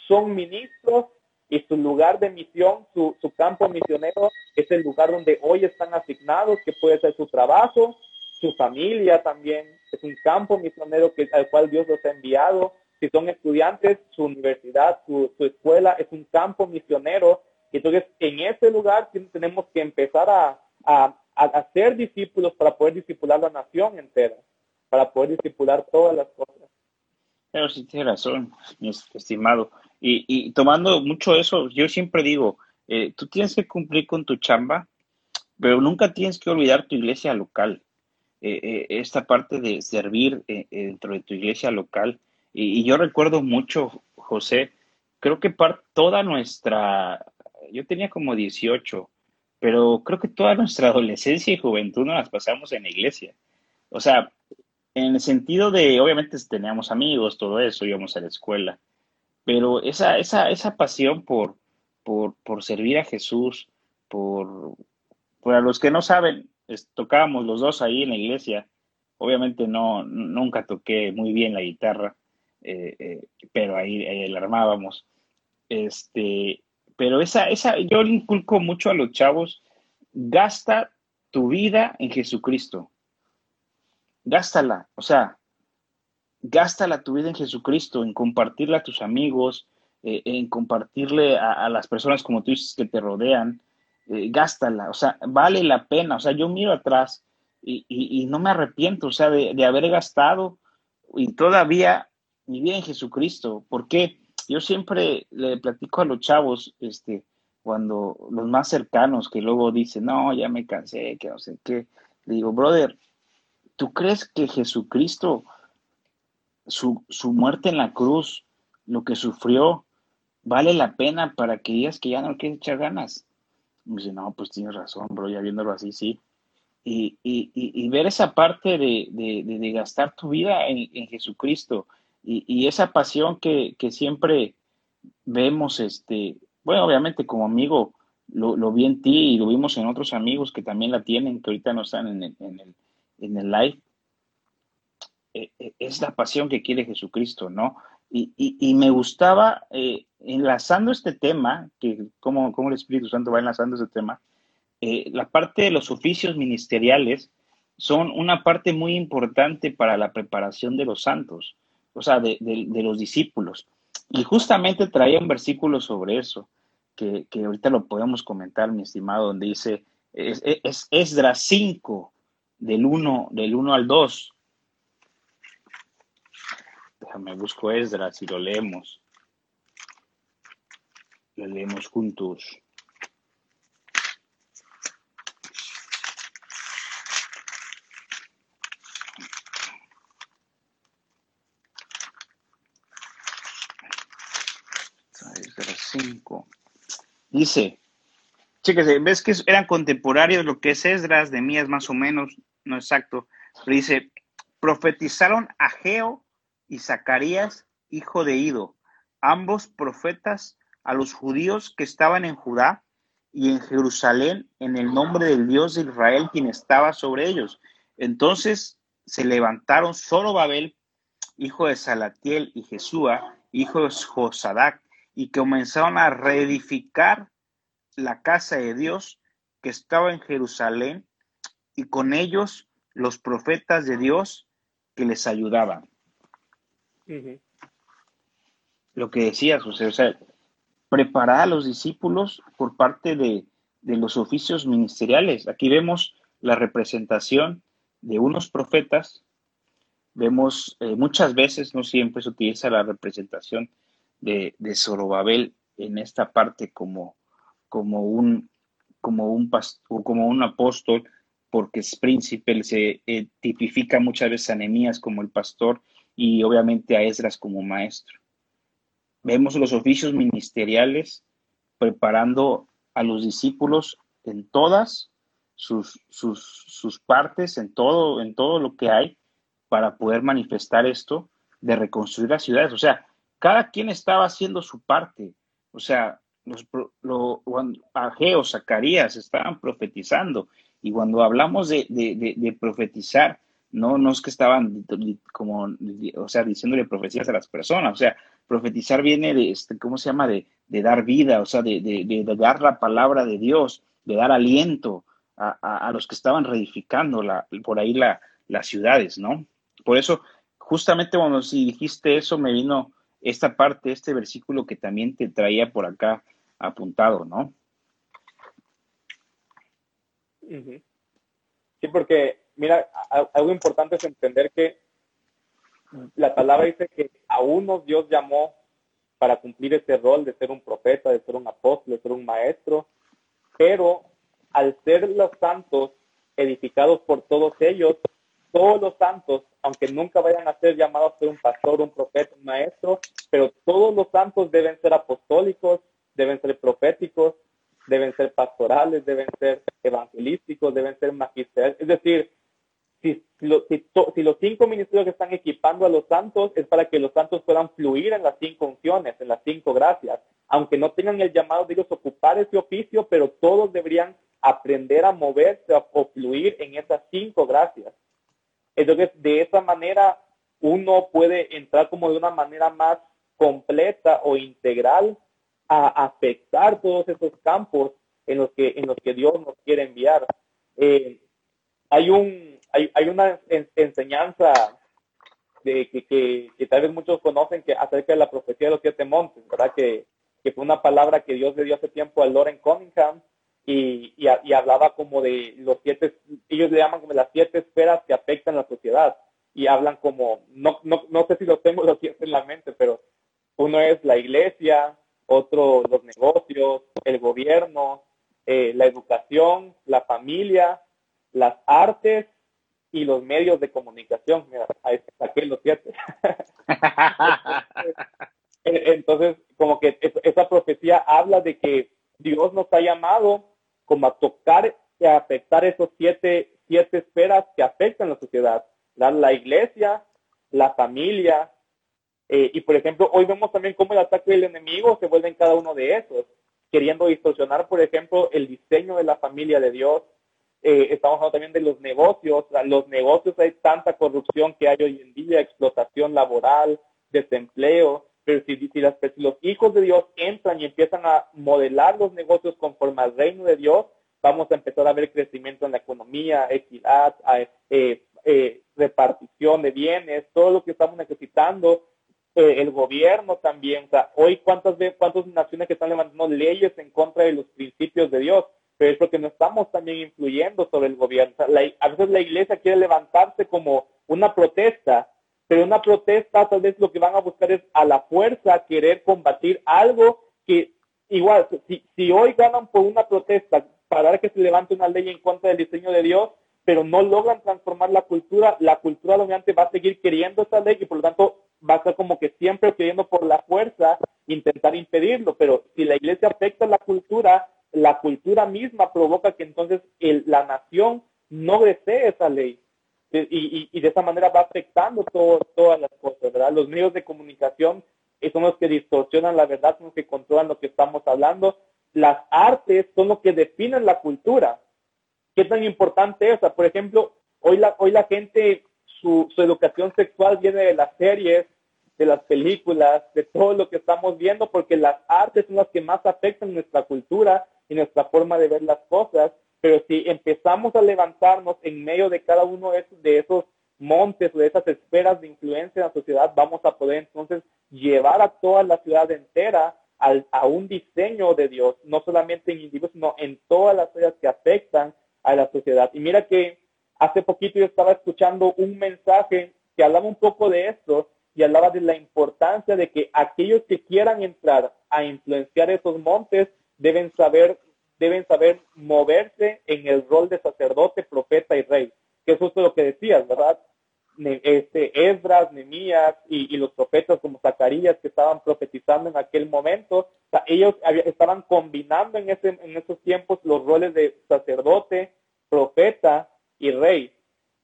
son ministros y su lugar de misión, su, su campo misionero es el lugar donde hoy están asignados, que puede ser su trabajo, su familia también, es un campo misionero que, al cual Dios los ha enviado si son estudiantes, su universidad, su, escuela es un campo misionero. Entonces, en ese lugar tenemos que empezar a, a, hacer discípulos para poder discipular la nación entera, para poder discipular todas las cosas. Pero sí tiene razón, mi estimado. Y, y tomando mucho eso, yo siempre digo, eh, tú tienes que cumplir con tu chamba, pero nunca tienes que olvidar tu iglesia local. Eh, eh, esta parte de servir dentro de tu iglesia local y, yo recuerdo mucho, José, creo que toda nuestra, yo tenía como 18, pero creo que toda nuestra <laughs> adolescencia y juventud nos las pasamos en la iglesia. O sea, en el sentido de, obviamente teníamos amigos, todo eso, íbamos a la escuela, pero esa, esa, esa pasión por, por, por servir a Jesús, por, para los que no saben, tocábamos los dos ahí en la iglesia. Obviamente no, nunca toqué muy bien la guitarra, eh, eh, pero ahí, ahí armábamos. Este, pero esa, esa, yo le inculco mucho a los chavos, gasta tu vida en Jesucristo. Gástala, o sea, gástala tu vida en Jesucristo, en compartirla a tus amigos, eh, en compartirle a, las personas como tú dices que te rodean, gástala, o sea, vale la pena, o sea, yo miro atrás y, no me arrepiento, o sea, de, de, haber gastado y todavía mi vida en Jesucristo. porque Yo siempre le platico a los chavos, este, cuando los más cercanos que luego dicen, no, ya me cansé, que no sé qué, le digo, brother, ¿tú crees que Jesucristo, su, su muerte en la cruz, lo que sufrió, vale la pena para que digas que ya no quieres echar ganas? me dice, no, pues tienes razón, bro, ya viéndolo así, sí. Y, y, y, ver esa parte de, de, de, gastar tu vida en, en Jesucristo y, esa pasión que, siempre vemos, este, bueno, obviamente como amigo, lo, vi en ti y lo vimos en otros amigos que también la tienen, que ahorita no están en el, en el, en el live, e, e, es la pasión que quiere Jesucristo, ¿no? Y, me gustaba, eh, enlazando este tema, que como, como el Espíritu Santo va enlazando este tema, eh, la parte de los oficios ministeriales son una parte muy importante para la preparación de los santos o sea, de, los discípulos. Y justamente traía un versículo sobre eso, que, ahorita lo podemos comentar, mi estimado, donde dice, es, es Esdras 5, del 1, del 1 al 2. Déjame busco Esdras y lo leemos. Lo leemos juntos. Dice, chéquese, ves que eran contemporáneos lo que es Esdras, de Mías más o menos, no exacto, pero dice, profetizaron Ageo y Zacarías, hijo de Ido, ambos profetas a los judíos que estaban en Judá y en Jerusalén en el nombre del Dios de Israel quien estaba sobre ellos. Entonces se levantaron solo Babel, hijo de Salatiel, y Jesúa, hijo de Josadac, y comenzaron a reedificar la casa de Dios que estaba en Jerusalén y con ellos los profetas de Dios que les ayudaban. Lo que decías, José, o sea, preparar a los discípulos por parte de, los oficios ministeriales. Aquí vemos la representación de unos profetas, vemos eh, muchas veces, no siempre se utiliza la representación de, de Zorobabel en esta parte como, como un como un como un apóstol porque es príncipe, se eh, tipifica muchas veces a Nehemías como el pastor y obviamente a Esdras como maestro. Vemos los oficios ministeriales preparando a los discípulos en todas sus, sus, sus partes, en todo, en todo lo que hay para poder manifestar esto de reconstruir las ciudades. O sea, cada quien estaba haciendo su parte. O sea, los, lo, Ageo, Zacarías estaban profetizando. Y cuando hablamos de, de, profetizar, no, no es que estaban como, o sea, diciéndole profecías a las personas. O sea, profetizar viene de, este, ¿cómo se llama? De, dar vida, o sea, de, dar la palabra de Dios, de dar aliento a, a, los que estaban reedificando la, por ahí la, las ciudades, ¿no? Por eso, justamente cuando si dijiste eso, me vino esta parte, este versículo que también te traía por acá apuntado, ¿no? Sí, porque, mira, algo importante es entender que la palabra dice que a unos Dios llamó para cumplir ese rol de ser un profeta, de ser un apóstol, de ser un maestro, pero al ser los santos edificados por todos ellos, todos los santos, aunque nunca vayan a ser llamados a ser un pastor, un profeta, un maestro, pero todos los santos deben ser apostólicos, deben ser proféticos, deben ser pastorales, deben ser evangelísticos, deben ser magistrales. Es decir, si, si, los cinco ministerios que están equipando a los santos es para que los santos puedan fluir en las cinco unciones, en las cinco gracias, aunque no tengan el llamado de ellos ocupar ese oficio, pero todos deberían aprender a moverse o fluir en esas cinco gracias. Entonces, de esa manera, uno puede entrar como de una manera más completa o integral a afectar todos esos campos en los que, Dios nos quiere enviar. Eh, hay, un, hay, hay una enseñanza que, tal vez muchos conocen que acerca de la profecía de los siete montes, ¿verdad? Que, que fue una palabra que Dios le dio hace tiempo a Loren Cunningham y, y, hablaba como de los siete, ellos le llaman como las siete esferas que afectan la sociedad y hablan como, no, no, no sé si los tengo <laughs> los siete en la mente, pero uno es la iglesia, otro los negocios, el gobierno, eh, la educación, la familia, las artes y los medios de comunicación. Mira, ahí saqué los siete. <laughs> <laughs> Entonces, como que esa profecía habla de que Dios nos ha llamado como a tocar y a afectar esos siete, siete esferas que afectan la sociedad. La iglesia, la familia, eh, y por ejemplo, hoy vemos también cómo el ataque del enemigo se vuelve en cada uno de esos, queriendo distorsionar, por ejemplo, el diseño de la familia de Dios. Eh, estamos hablando también de los negocios. Los negocios hay tanta corrupción que hay hoy en día, explotación laboral, desempleo. Pero si, las, los hijos de Dios entran y empiezan a modelar los negocios conforme al reino de Dios, vamos a empezar a ver crecimiento en la economía, equidad, eh, eh, repartición de bienes, todo lo que estamos necesitando, eh, el gobierno también. O sea, hoy cuántas, cuántas naciones que están levantando leyes en contra de los principios de Dios, pero es porque no estamos también influyendo sobre el gobierno. a veces la iglesia quiere levantarse como una protesta, pero una protesta tal vez lo que van a buscar es a la fuerza querer combatir algo que igual, si, si hoy ganan por una protesta para que se levante una ley en contra del diseño de Dios, pero no logran transformar la cultura, la cultura dominante va a seguir queriendo esa ley y por lo tanto va a ser como que siempre queriendo por la fuerza intentar impedirlo, pero si la iglesia afecta la cultura, la cultura misma provoca que entonces la nación no desee esa ley. Y, y, de esa manera va afectando todas las cosas, ¿verdad? Los medios de comunicación son los que distorsionan la verdad, son los que controlan lo que estamos hablando. Las artes son los que definen la cultura. ¿Qué tan importante es? por ejemplo, hoy la, hoy la gente, su, su educación sexual viene de las series, de las películas, de todo lo que estamos viendo, porque las artes son las que más afectan nuestra cultura y nuestra forma de ver las cosas. Pero si empezamos a levantarnos en medio de cada uno de esos, montes o de esas esferas de influencia en la sociedad, vamos a poder entonces llevar a toda la ciudad entera al, a un diseño de Dios, no solamente en individuos, sino en todas las áreas que afectan a la sociedad. Y mira que hace poquito yo estaba escuchando un mensaje que hablaba un poco de esto y hablaba de la importancia de que aquellos que quieran entrar a influenciar esos montes deben saber deben saber moverse en el rol de sacerdote, profeta y rey, que es justo lo que decías, ¿verdad? Este, Esdras, Nemías y, los profetas como Zacarías que estaban profetizando en aquel momento, ellos estaban combinando en, ese, en esos tiempos los roles de sacerdote, profeta y rey.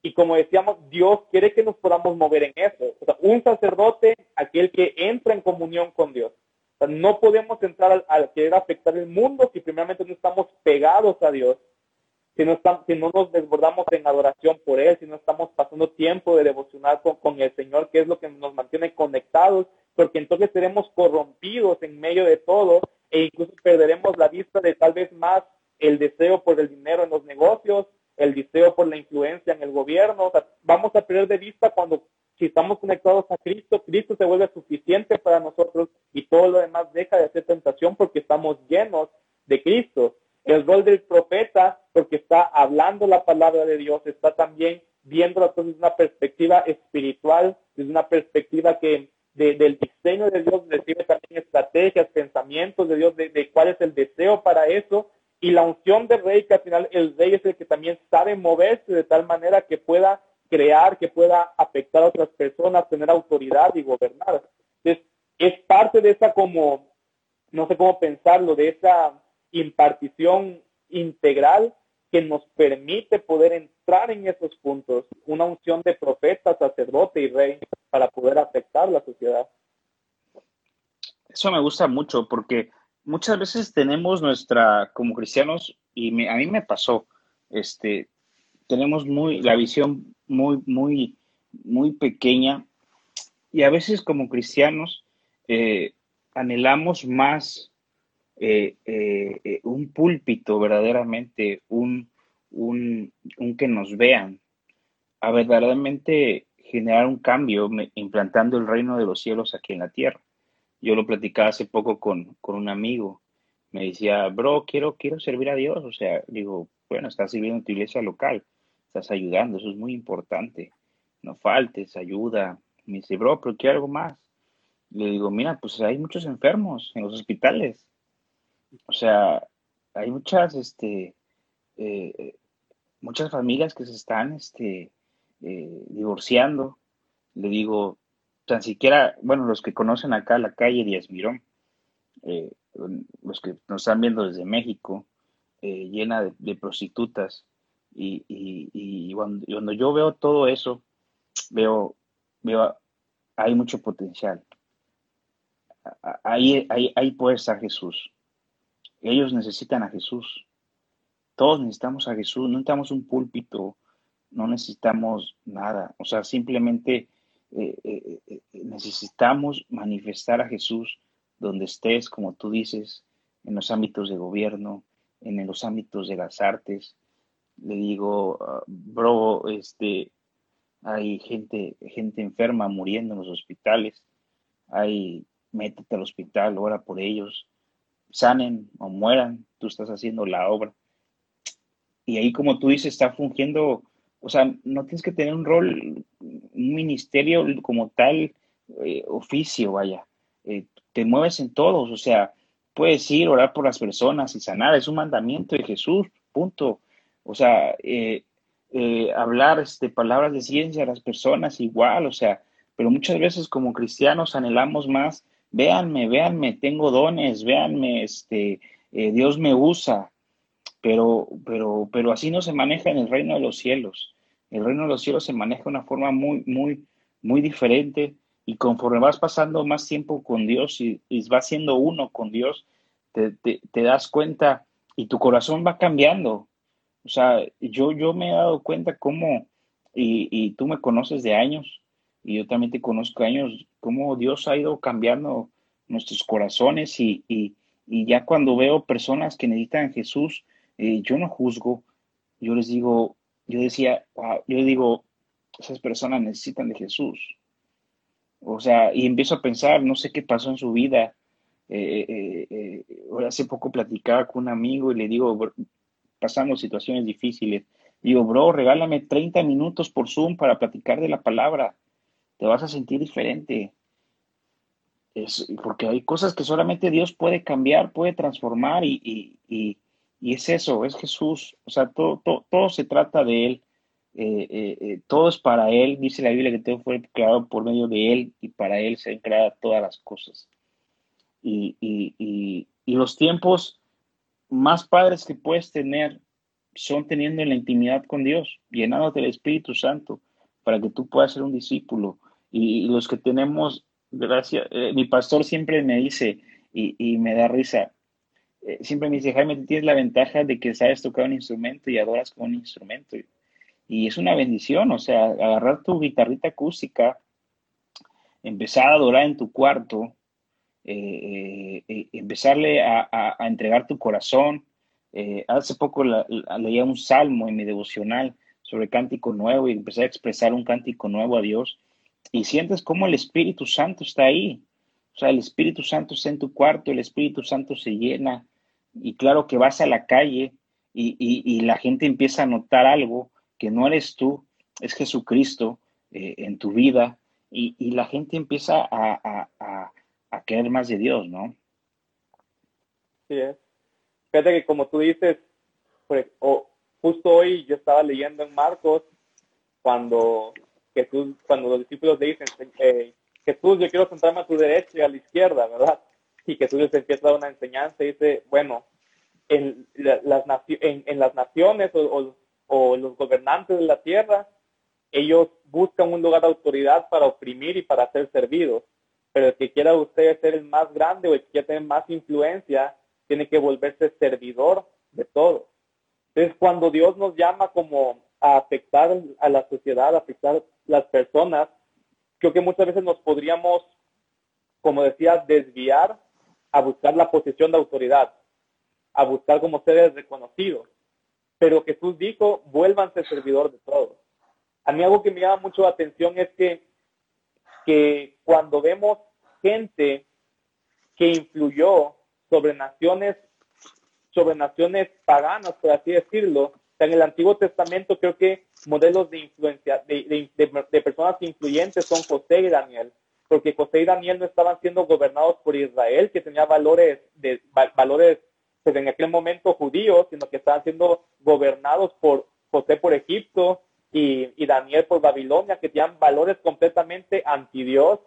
Y como decíamos, Dios quiere que nos podamos mover en eso. O sea, un sacerdote, aquel que entra en comunión con Dios. No podemos entrar al, querer afectar el mundo si primeramente no estamos pegados a Dios, si no, estamos, si no nos desbordamos en adoración por Él, si no estamos pasando tiempo de devocionar con, con el Señor, que es lo que nos mantiene conectados, porque entonces seremos corrompidos en medio de todo e incluso perderemos la vista de tal vez más el deseo por el dinero en los negocios, el deseo por la influencia en el gobierno. vamos a perder de vista cuando si estamos conectados a Cristo, Cristo se vuelve suficiente para nosotros y todo lo demás deja de ser tentación porque estamos llenos de Cristo. El rol del profeta, porque está hablando la palabra de Dios, está también viendo desde una perspectiva espiritual, desde una perspectiva que del diseño de Dios recibe también estrategias, pensamientos de Dios, de, de cuál es el deseo para eso, y la unción del rey, que al final el rey es el que también sabe moverse de tal manera que pueda crear, que pueda afectar a otras personas, tener autoridad y gobernar. Entonces, es parte de esa como, no sé cómo pensarlo, de esa impartición integral que nos permite poder entrar en esos puntos, una unción de profeta, sacerdote y rey para poder afectar la sociedad. Eso me gusta mucho porque muchas veces tenemos nuestra, como cristianos, y a mí me pasó, este, tenemos muy, la visión muy, muy, muy pequeña. Y a veces como cristianos eh, anhelamos más eh, eh, un púlpito verdaderamente, un, un, un, que nos vean, a verdaderamente generar un cambio implantando el reino de los cielos aquí en la tierra. Yo lo platicaba hace poco con, con un amigo, me decía, bro, quiero, quiero servir a Dios, o sea, digo, bueno, estás sirviendo en tu iglesia local, estás ayudando, eso es muy importante, no faltes, ayuda. Me dice, bro, pero quiero algo más. Le digo, mira, pues hay muchos enfermos en los hospitales. O sea, hay muchas, este, eh, muchas familias que se están, este, eh, divorciando. Le digo, tan siquiera, bueno, los que conocen acá la calle Díaz Mirón, eh, los que nos están viendo desde México, llena de, prostitutas. Y, y, cuando, yo veo todo eso, veo, veo, hay mucho potencial. Ahí, ahí, ahí puede estar Jesús. Ellos necesitan a Jesús. Todos necesitamos a Jesús. No necesitamos un púlpito, no necesitamos nada. O sea, simplemente eh, eh, eh, necesitamos manifestar a Jesús donde estés, como tú dices, en los ámbitos de gobierno, en los ámbitos de las artes. Le digo, ah, bro, este, hay gente, gente enferma muriendo en los hospitales, hay, métete al hospital, ora por ellos, sanen o mueran, tú estás haciendo la obra. Y ahí, como tú dices, está fungiendo, o sea, no tienes que tener un rol, un ministerio como tal, eh, oficio, vaya. Eh, te mueves en todos, o sea, puedes ir, orar por las personas y sanar, es un mandamiento de Jesús, punto. O sea, eh, hablar este, palabras de ciencia a las personas igual, o sea, pero muchas veces como cristianos anhelamos más véanme, véanme, tengo dones, véanme, este, eh, Dios me usa, pero, pero, pero así no se maneja en el reino de los cielos. El reino de los cielos se maneja de una forma muy, muy, muy diferente y conforme vas pasando más tiempo con Dios y, vas siendo uno con Dios, te, das cuenta y tu corazón va cambiando. O sea, yo, yo me he dado cuenta cómo, y, y tú me conoces de años, y yo también te conozco años, cómo Dios ha ido cambiando nuestros corazones y, ya cuando veo personas que necesitan Jesús, eh, yo no juzgo, yo les digo, yo decía, yo digo, esas personas necesitan de Jesús. O sea, y empiezo a pensar, no sé qué pasó en su vida. Eh, eh, hace poco platicaba con un amigo y le digo, pasando situaciones difíciles, digo, bro, regálame 30 minutos por Zoom para platicar de la palabra te vas a sentir diferente. Es, porque hay cosas que solamente Dios puede cambiar, puede transformar y, es eso, es Jesús. O sea, todo, todo, se trata de Él. Eh, eh, eh, todo es para Él. Dice la Biblia que todo fue creado por medio de Él y para Él se han creado todas las cosas. Y, y los tiempos más padres que puedes tener son teniendo la intimidad con Dios, llenándote del Espíritu Santo para que tú puedas ser un discípulo y los que tenemos, gracias, eh, mi pastor siempre me dice, y, me da risa, eh, siempre me dice, Jaime, tienes la ventaja de que sabes tocar un instrumento y adoras con un instrumento. Y es una bendición, o sea, agarrar tu guitarrita acústica, empezar a adorar en tu cuarto, eh, empezarle a, entregar tu corazón. hace poco leía un salmo en mi devocional sobre cántico nuevo y empecé a expresar un cántico nuevo a Dios y sientes cómo el Espíritu Santo está ahí. O sea, el Espíritu Santo está en tu cuarto, el Espíritu Santo se llena y claro que vas a la calle y, la gente empieza a notar algo que no eres tú, es Jesucristo eh, en tu vida y, la gente empieza a, a, querer más de Dios, ¿no? Sí, es. Fíjate que como tú dices, pues, justo hoy yo estaba leyendo en Marcos cuando Jesús, cuando los discípulos le dicen, eh, Jesús, yo quiero sentarme a tu derecha y a la izquierda, ¿verdad? Y Jesús les empieza a dar una enseñanza y dice, bueno, en las, en, las naciones o, los gobernantes de la tierra, ellos buscan un lugar de autoridad para oprimir y para ser servidos. Pero el que quiera usted ser el más grande o el que quiera tener más influencia, tiene que volverse servidor de todos. Entonces, cuando Dios nos llama como a afectar a la sociedad, a afectar las personas, creo que muchas veces nos podríamos, como decía, desviar a buscar la posición de autoridad, a buscar como seres reconocidos. Pero Jesús dijo, vuélvanse servidor de todos. A mí algo que me llama mucho la atención es que, que cuando vemos gente que influyó sobre naciones, sobre naciones paganas, por así decirlo, en el Antiguo Testamento creo que modelos de influencia, de, de, personas influyentes son José y Daniel, porque José y Daniel no estaban siendo gobernados por Israel, que tenía valores, de, valores pues en aquel momento judíos, sino que estaban siendo gobernados por José por Egipto y, Daniel por Babilonia, que tenían valores completamente anti Dios,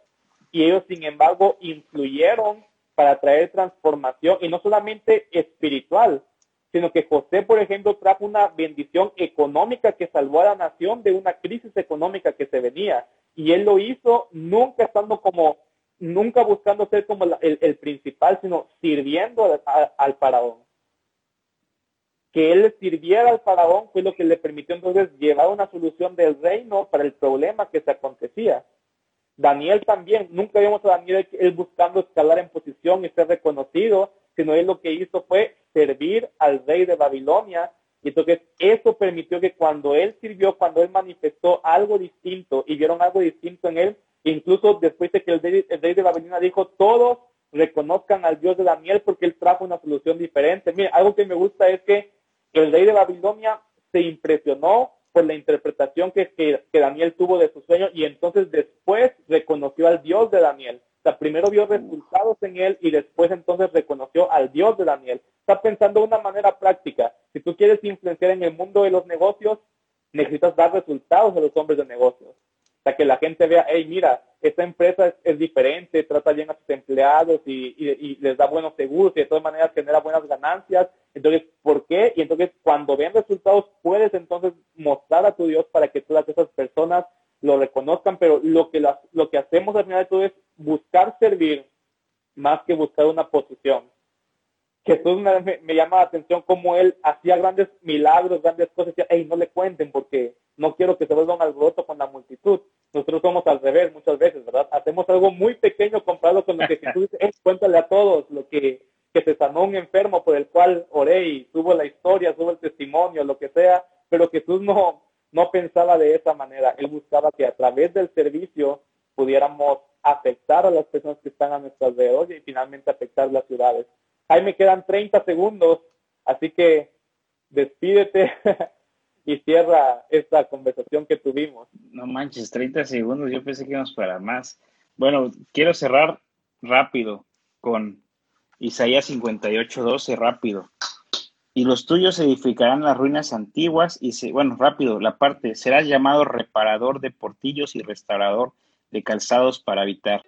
y ellos sin embargo influyeron para traer transformación, y no solamente espiritual, sino que José, por ejemplo, trajo una bendición económica que salvó a la nación de una crisis económica que se venía. Y él lo hizo nunca estando como, nunca buscando ser como el, principal, sino sirviendo al faraón. Que él sirviera al faraón fue lo que le permitió entonces llevar una solución del reino para el problema que se acontecía. Daniel también, nunca vimos a Daniel buscando escalar en posición y ser reconocido, sino él lo que hizo fue servir al rey de Babilonia. Y entonces eso permitió que cuando él sirvió, cuando él manifestó algo distinto y vieron algo distinto en él, incluso después de que el rey, de Babilonia dijo, todos reconozcan al Dios de Daniel porque él trajo una solución diferente. Mira, algo que me gusta es que el rey de Babilonia se impresionó por la interpretación que, Daniel tuvo de su sueño y entonces después reconoció al Dios de Daniel sea, primero vio resultados en él y después entonces reconoció al Dios de Daniel. Está pensando de una manera práctica. Si tú quieres influenciar en el mundo de los negocios, necesitas dar resultados a los hombres de negocios. Sea, que la gente vea, hey, mira, esta empresa es, diferente, trata bien a sus empleados y, y, les da buenos seguros y de todas maneras genera buenas ganancias. Entonces, ¿por qué? Y entonces, cuando ven resultados, puedes entonces mostrar a tu Dios para que todas esas personas lo reconozcan, pero lo que, lo que hacemos al final de todo es buscar servir más que buscar una posición. Jesús me, me llama la atención como él hacía grandes milagros, grandes cosas, decía, no le cuenten porque no quiero que se vuelva un alboroto con la multitud. Nosotros somos al revés muchas veces, ¿verdad? Hacemos algo muy pequeño comparado con lo que <laughs> Jesús dice, cuéntale a todos lo que, que se sanó un enfermo por el cual oré y tuvo la historia, tuvo el testimonio, lo que sea, pero Jesús no, no pensaba de esa manera. Él buscaba que a través del servicio pudiéramos afectar a las personas que están a nuestro alrededor y finalmente afectar las ciudades. Ahí me quedan 30 segundos, así que despídete <laughs> y cierra esta conversación que tuvimos. No manches, 30 segundos, yo pensé que íbamos para más. Bueno, quiero cerrar rápido con Isaías 58, 12, rápido. Y los tuyos edificarán las ruinas antiguas y, se, bueno, rápido, la parte, serás llamado reparador de portillos y restaurador de calzados para habitar.